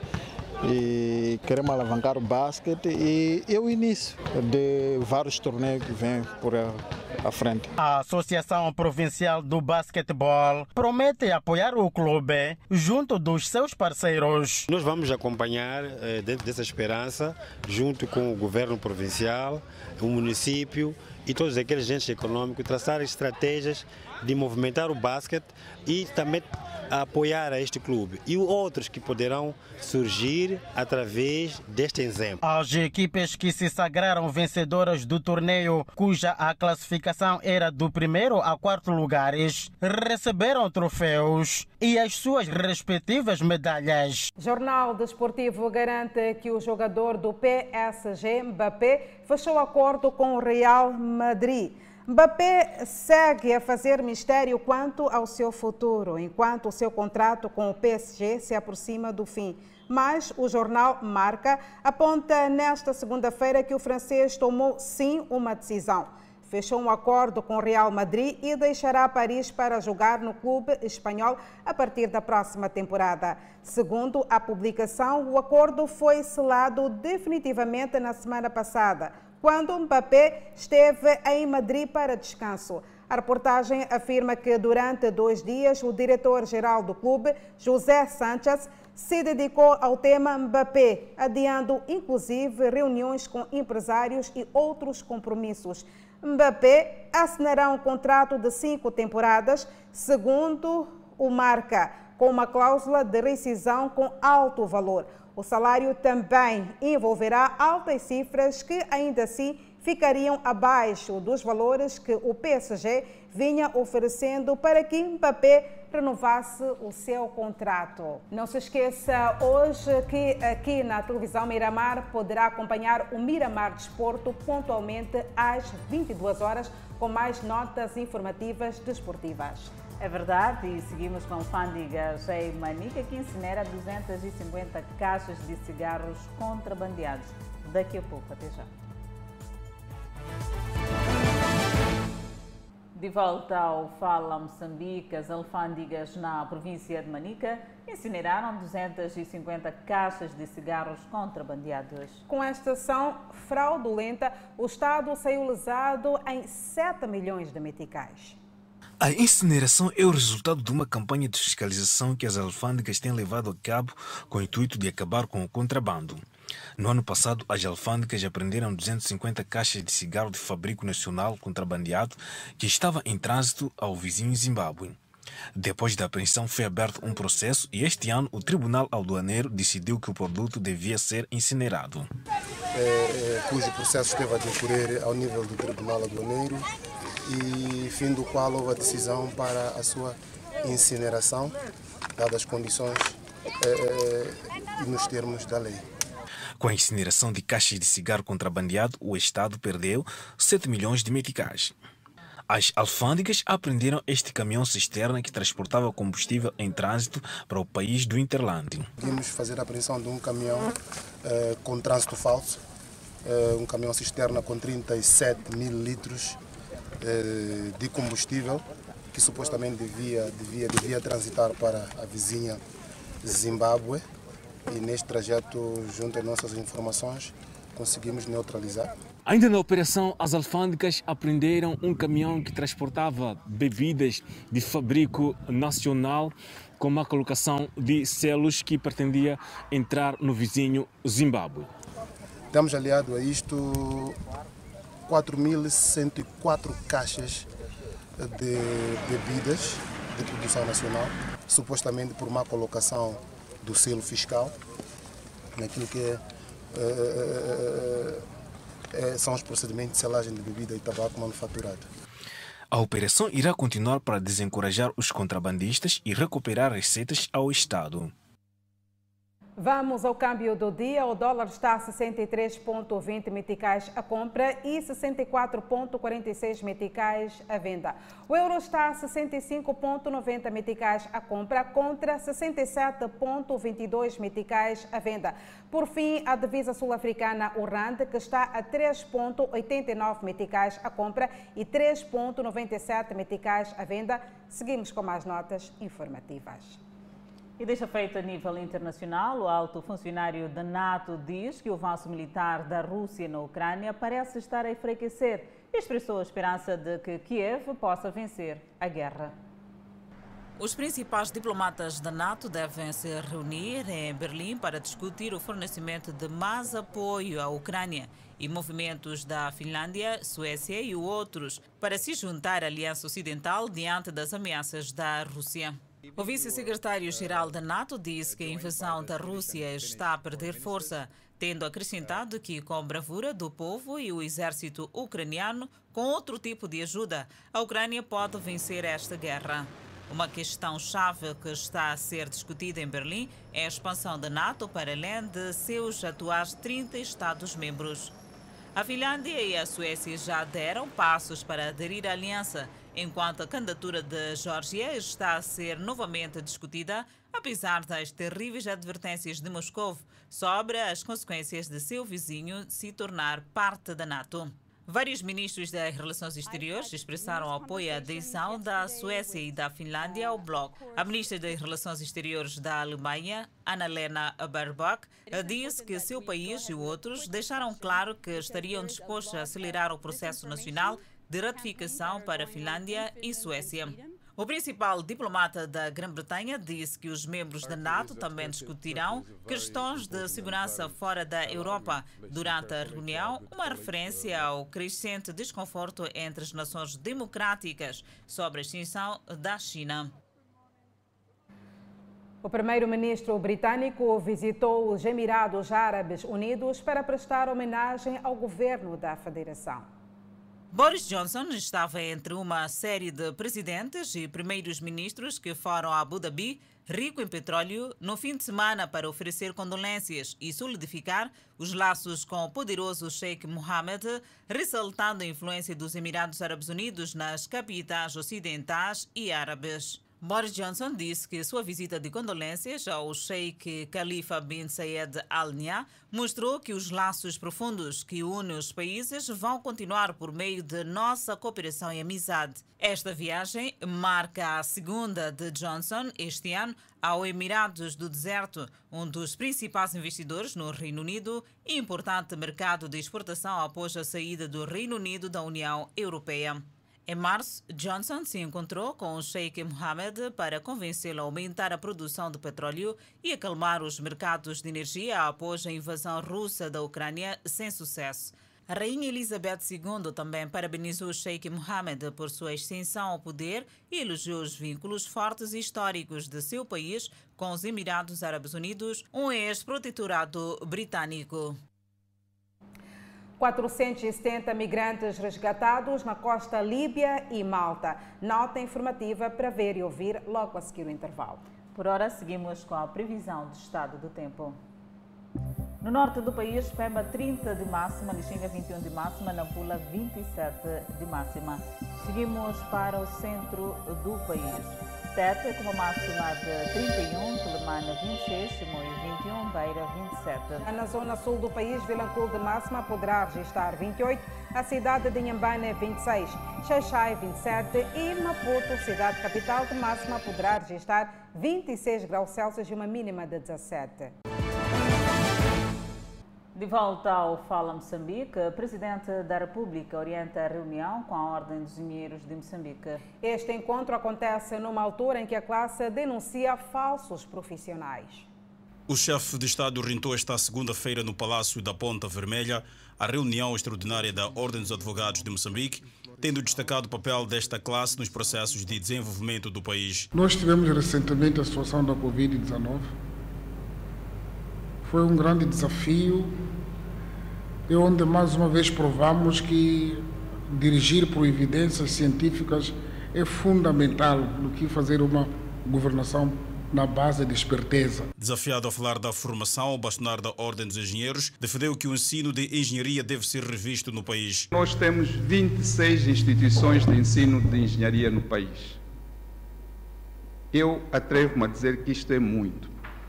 e queremos alavancar o basquete e é o início de vários torneios que vêm por à frente. A Associação Provincial do Basquetebol promete apoiar o clube junto dos seus parceiros. Nós vamos acompanhar dentro dessa esperança, junto com o governo provincial, o município e todos aqueles agentes econômicos traçar estratégias de movimentar o basquete e também apoiar a este clube e outros que poderão surgir através deste exemplo. As equipes que se sagraram vencedoras do torneio, cuja a classificação era do primeiro a quarto lugares, receberam troféus e as suas respectivas medalhas. Jornal Desportivo garante que o jogador do PSG, Mbappé, fechou acordo com o Real Madrid. Mbappé segue a fazer mistério quanto ao seu futuro, enquanto o seu contrato com o PSG se aproxima do fim. Mas o jornal Marca aponta nesta segunda-feira que o francês tomou sim uma decisão. Fechou um acordo com o Real Madrid e deixará Paris para jogar no clube espanhol a partir da próxima temporada. Segundo a publicação, o acordo foi selado definitivamente na semana passada quando Mbappé esteve em Madrid para descanso. A reportagem afirma que durante dois dias o diretor-geral do clube, José Sánchez, se dedicou ao tema Mbappé, adiando inclusive reuniões com empresários e outros compromissos. Mbappé assinará um contrato de cinco temporadas, segundo o Marca, com uma cláusula de rescisão com alto valor. O salário também envolverá altas cifras que, ainda assim, ficariam abaixo dos valores que o PSG vinha oferecendo para que Mbappé renovasse o seu contrato. Não se esqueça hoje que aqui na televisão Miramar poderá acompanhar o Miramar Desporto pontualmente às 22 horas com mais notas informativas desportivas. É verdade, e seguimos com Fândigas em Manica, que incinera 250 caixas de cigarros contrabandeados. Daqui a pouco, até já. De volta ao Fala Moçambique, as alfândegas na província de Manica incineraram 250 caixas de cigarros contrabandeados. Com esta ação fraudulenta, o Estado saiu lesado em 7 milhões de meticais. A incineração é o resultado de uma campanha de fiscalização que as alfândegas têm levado a cabo com o intuito de acabar com o contrabando. No ano passado, as alfândegas apreenderam 250 caixas de cigarro de fabrico nacional contrabandeado que estava em trânsito ao vizinho Zimbábue. Depois da apreensão, foi aberto um processo e este ano o Tribunal Aldoaneiro decidiu que o produto devia ser incinerado. É, é, cujo processo esteve a decorrer ao nível do Tribunal Aduaneiro e fim do qual houve a decisão para a sua incineração, dadas as condições é, e nos termos da lei. Com a incineração de caixas de cigarro contrabandeado, o Estado perdeu 7 milhões de meticais. As alfândegas apreenderam este caminhão cisterna que transportava combustível em trânsito para o país do Interlândia. Conseguimos fazer a apreensão de um caminhão eh, com trânsito falso, eh, um caminhão cisterna com 37 mil litros eh, de combustível que supostamente devia, devia, devia transitar para a vizinha Zimbábue e neste trajeto, junto às nossas informações, conseguimos neutralizar. Ainda na operação, as alfândegas apreenderam um caminhão que transportava bebidas de fabrico nacional com uma colocação de selos que pretendia entrar no vizinho Zimbábue. Temos aliado a isto 4.104 caixas de bebidas de produção nacional, supostamente por má colocação do selo fiscal, naquilo que é, é, são os procedimentos de selagem de bebida e tabaco manufaturado. A operação irá continuar para desencorajar os contrabandistas e recuperar receitas ao Estado. Vamos ao câmbio do dia. O dólar está a 63,20 meticais a compra e 64,46 meticais a venda. O euro está a 65,90 meticais a compra contra 67,22 meticais a venda. Por fim, a divisa sul-africana, o RAND, que está a 3,89 meticais a compra e 3,97 meticais a venda. Seguimos com mais notas informativas. E deixa feito a nível internacional, o alto funcionário da NATO diz que o avanço militar da Rússia na Ucrânia parece estar a enfraquecer e expressou a esperança de que Kiev possa vencer a guerra. Os principais diplomatas da NATO devem se reunir em Berlim para discutir o fornecimento de mais apoio à Ucrânia e movimentos da Finlândia, Suécia e outros para se juntar à Aliança Ocidental diante das ameaças da Rússia. O vice-secretário-geral da NATO disse que a invasão da Rússia está a perder força, tendo acrescentado que, com bravura do povo e o exército ucraniano, com outro tipo de ajuda, a Ucrânia pode vencer esta guerra. Uma questão-chave que está a ser discutida em Berlim é a expansão da NATO para além de seus atuais 30 Estados-membros. A Finlândia e a Suécia já deram passos para aderir à aliança, enquanto a candidatura de Geórgia está a ser novamente discutida, apesar das terríveis advertências de Moscou sobre as consequências de seu vizinho se tornar parte da NATO. Vários ministros das Relações Exteriores expressaram apoio à adesão da Suécia e da Finlândia ao bloco. A ministra das Relações Exteriores da Alemanha, Annalena Baerbock, disse que seu país e outros deixaram claro que estariam dispostos a acelerar o processo nacional de ratificação para Finlândia e Suécia. O principal diplomata da Grã-Bretanha disse que os membros da NATO também discutirão questões de segurança fora da Europa durante a reunião, uma referência ao crescente desconforto entre as nações democráticas sobre a extinção da China. O primeiro-ministro britânico visitou os Emirados Árabes Unidos para prestar homenagem ao governo da federação. Boris Johnson estava entre uma série de presidentes e primeiros ministros que foram a Abu Dhabi, rico em petróleo, no fim de semana para oferecer condolências e solidificar os laços com o poderoso Sheikh Mohammed, ressaltando a influência dos Emirados Árabes Unidos nas capitais ocidentais e árabes. Boris Johnson disse que sua visita de condolências ao Sheikh Khalifa bin Zayed Al Nahyan mostrou que os laços profundos que unem os países vão continuar por meio de nossa cooperação e amizade. Esta viagem marca a segunda de Johnson este ano ao Emirados do Deserto, um dos principais investidores no Reino Unido e importante mercado de exportação após a saída do Reino Unido da União Europeia. Em março, Johnson se encontrou com o Sheikh Mohammed para convencê-lo a aumentar a produção de petróleo e acalmar os mercados de energia após a invasão russa da Ucrânia sem sucesso. A Rainha Elizabeth II também parabenizou o Sheikh Mohammed por sua extensão ao poder e elogiou os vínculos fortes e históricos de seu país com os Emirados Árabes Unidos, um ex-protetorado britânico. 470 migrantes resgatados na costa Líbia e Malta. Nota informativa para ver e ouvir logo a seguir o intervalo. Por hora, seguimos com a previsão do estado do tempo. No norte do país, Pemba 30 de máxima, Lixinga 21 de máxima, Nampula 27 de máxima. Seguimos para o centro do país. Tete com uma máxima de 31, Telemana 26, Chimoio 21, Beira 27. Na zona sul do país, Vilanculo de máxima poderá registrar 28, a cidade de Inhambane 26, Xaixai 27 e Maputo, cidade capital de máxima, poderá registrar 26 graus Celsius e uma mínima de 17. De volta ao Fala Moçambique, o Presidente da República orienta a reunião com a Ordem dos Engenheiros de Moçambique. Este encontro acontece numa altura em que a classe denuncia falsos profissionais. O chefe de Estado rentou esta segunda-feira no Palácio da Ponta Vermelha a reunião extraordinária da Ordem dos Advogados de Moçambique, tendo destacado o papel desta classe nos processos de desenvolvimento do país. Nós tivemos recentemente a situação da Covid-19 foi um grande desafio e onde mais uma vez provamos que dirigir por evidências científicas é fundamental do que fazer uma governação na base de esperteza. Desafiado a falar da formação, o bastonar da Ordem dos Engenheiros defendeu que o ensino de engenharia deve ser revisto no país. Nós temos 26 instituições de ensino de engenharia no país. Eu atrevo-me a dizer que isto é muito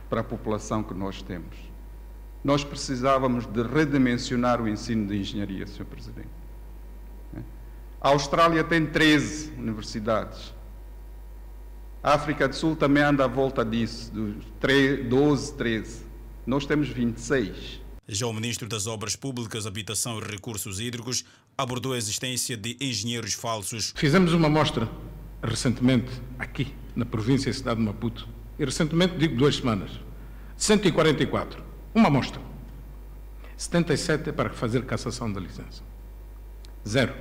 para a população que nós temos nós precisávamos de redimensionar o ensino de engenharia, Sr. Presidente. A Austrália tem 13 universidades. A África do Sul também anda à volta disso, dos 12, 13. Nós temos 26. Já o Ministro das Obras Públicas, Habitação e Recursos Hídricos abordou a existência de engenheiros falsos. Fizemos uma mostra recentemente aqui, na província e cidade de Maputo, e recentemente digo duas semanas, 144, uma amostra. 77 é para fazer cassação da licença. Zero.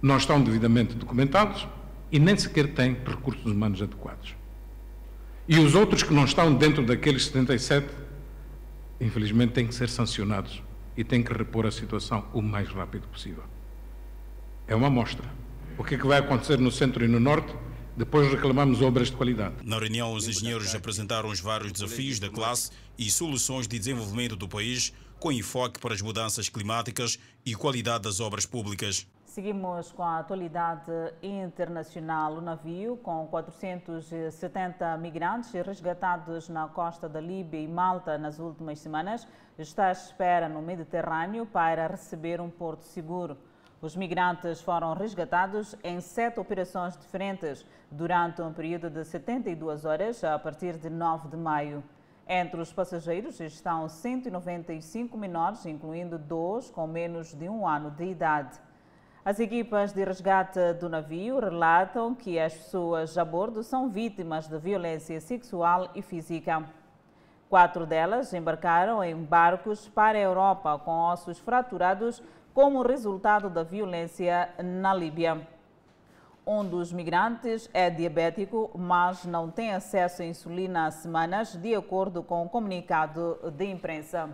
Não estão devidamente documentados e nem sequer têm recursos humanos adequados. E os outros que não estão dentro daqueles 77, infelizmente, têm que ser sancionados e têm que repor a situação o mais rápido possível. É uma amostra. O que é que vai acontecer no centro e no norte? Depois reclamamos obras de qualidade. Na reunião, os engenheiros apresentaram os vários desafios da classe e soluções de desenvolvimento do país, com enfoque para as mudanças climáticas e qualidade das obras públicas. Seguimos com a atualidade internacional. O navio, com 470 migrantes resgatados na costa da Líbia e Malta nas últimas semanas, está à espera no Mediterrâneo para receber um porto seguro. Os migrantes foram resgatados em sete operações diferentes durante um período de 72 horas a partir de 9 de maio. Entre os passageiros estão 195 menores, incluindo dois com menos de um ano de idade. As equipas de resgate do navio relatam que as pessoas a bordo são vítimas de violência sexual e física. Quatro delas embarcaram em barcos para a Europa com ossos fraturados como resultado da violência na Líbia. Um dos migrantes é diabético, mas não tem acesso à insulina há semanas, de acordo com o um comunicado de imprensa.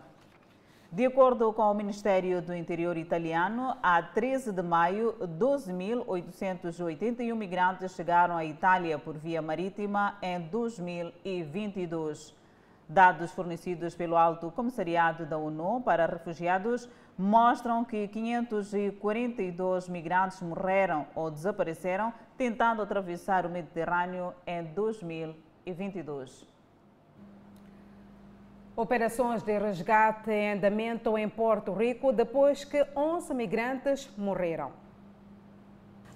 De acordo com o Ministério do Interior italiano, a 13 de maio, 12.881 migrantes chegaram à Itália por via marítima em 2022. Dados fornecidos pelo Alto Comissariado da ONU para Refugiados mostram que 542 migrantes morreram ou desapareceram tentando atravessar o Mediterrâneo em 2022. Operações de resgate em andamento em Porto Rico depois que 11 migrantes morreram.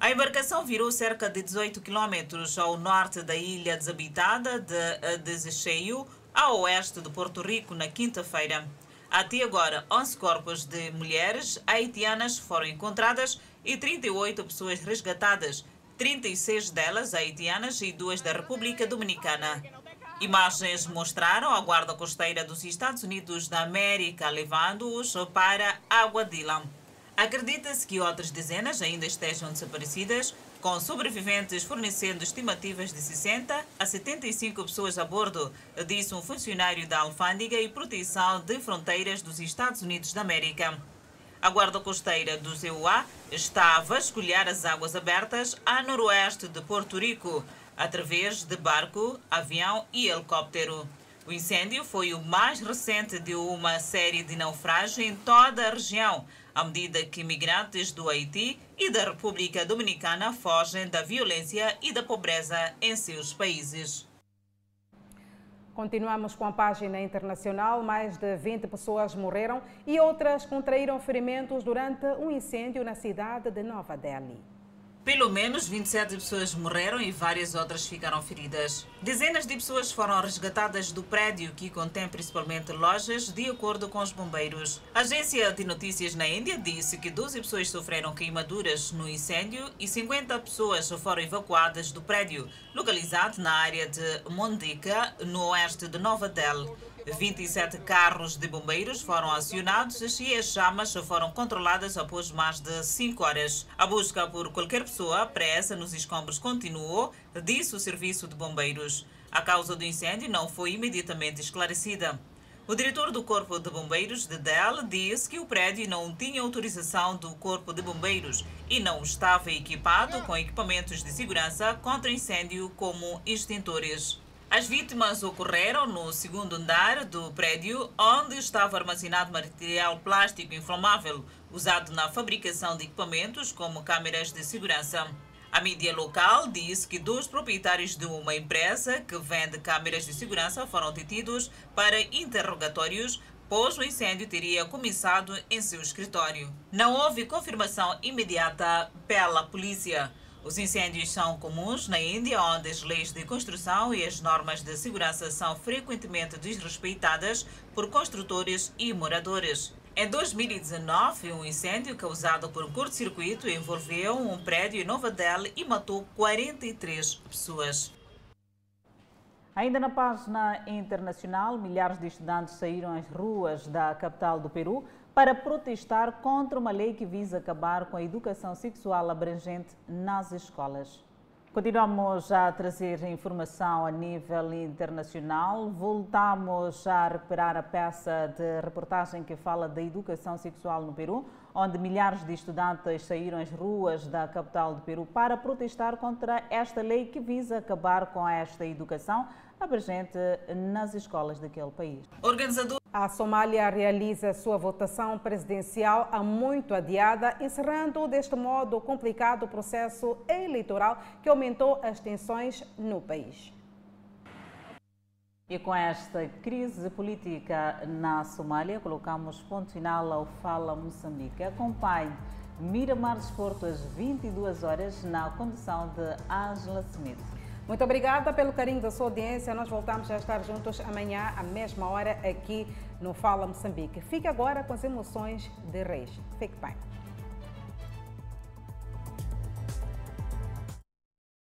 A embarcação virou cerca de 18 quilômetros ao norte da ilha desabitada de Desecheio, a oeste de Porto Rico, na quinta-feira. Até agora, 11 corpos de mulheres haitianas foram encontradas e 38 pessoas resgatadas, 36 delas haitianas e duas da República Dominicana. Imagens mostraram a guarda costeira dos Estados Unidos da América levando-os para Água Dillon. Acredita-se que outras dezenas ainda estejam desaparecidas, com sobreviventes fornecendo estimativas de 60 a 75 pessoas a bordo, disse um funcionário da Alfândega e Proteção de Fronteiras dos Estados Unidos da América. A guarda costeira do EUA está a vasculhar as águas abertas a noroeste de Porto Rico, através de barco, avião e helicóptero. O incêndio foi o mais recente de uma série de naufrágios em toda a região, à medida que imigrantes do Haiti e da República Dominicana fogem da violência e da pobreza em seus países. Continuamos com a página internacional. Mais de 20 pessoas morreram e outras contraíram ferimentos durante um incêndio na cidade de Nova Delhi. Pelo menos 27 pessoas morreram e várias outras ficaram feridas. Dezenas de pessoas foram resgatadas do prédio que contém principalmente lojas, de acordo com os bombeiros. A agência de notícias na Índia disse que 12 pessoas sofreram queimaduras no incêndio e 50 pessoas foram evacuadas do prédio, localizado na área de Mondika, no oeste de Nova Delhi. 27 carros de bombeiros foram acionados e as chamas foram controladas após mais de 5 horas. A busca por qualquer pessoa presa nos escombros continuou, disse o Serviço de Bombeiros. A causa do incêndio não foi imediatamente esclarecida. O diretor do Corpo de Bombeiros de Delhi disse que o prédio não tinha autorização do Corpo de Bombeiros e não estava equipado com equipamentos de segurança contra incêndio como extintores. As vítimas ocorreram no segundo andar do prédio, onde estava armazenado material plástico inflamável usado na fabricação de equipamentos como câmeras de segurança. A mídia local disse que dois proprietários de uma empresa que vende câmeras de segurança foram detidos para interrogatórios, pois o incêndio teria começado em seu escritório. Não houve confirmação imediata pela polícia. Os incêndios são comuns na Índia, onde as leis de construção e as normas de segurança são frequentemente desrespeitadas por construtores e moradores. Em 2019, um incêndio causado por curto-circuito envolveu um prédio em Nova Delhi e matou 43 pessoas. Ainda na página internacional, milhares de estudantes saíram às ruas da capital do Peru para protestar contra uma lei que visa acabar com a educação sexual abrangente nas escolas. Continuamos a trazer informação a nível internacional. Voltamos a recuperar a peça de reportagem que fala da educação sexual no Peru, onde milhares de estudantes saíram às ruas da capital do Peru para protestar contra esta lei que visa acabar com esta educação abrangente nas escolas daquele país. Organizador a Somália realiza sua votação presidencial há muito adiada, encerrando deste modo o complicado processo eleitoral que aumentou as tensões no país. E com esta crise política na Somália, colocamos ponto final ao Fala Moçambique. Acompanhe Miramar Desporto às 22 horas na condução de Angela Smith. Muito obrigada pelo carinho da sua audiência. Nós voltamos a estar juntos amanhã, à mesma hora, aqui no Fala Moçambique. Fique agora com as emoções de Reis. Fique bem.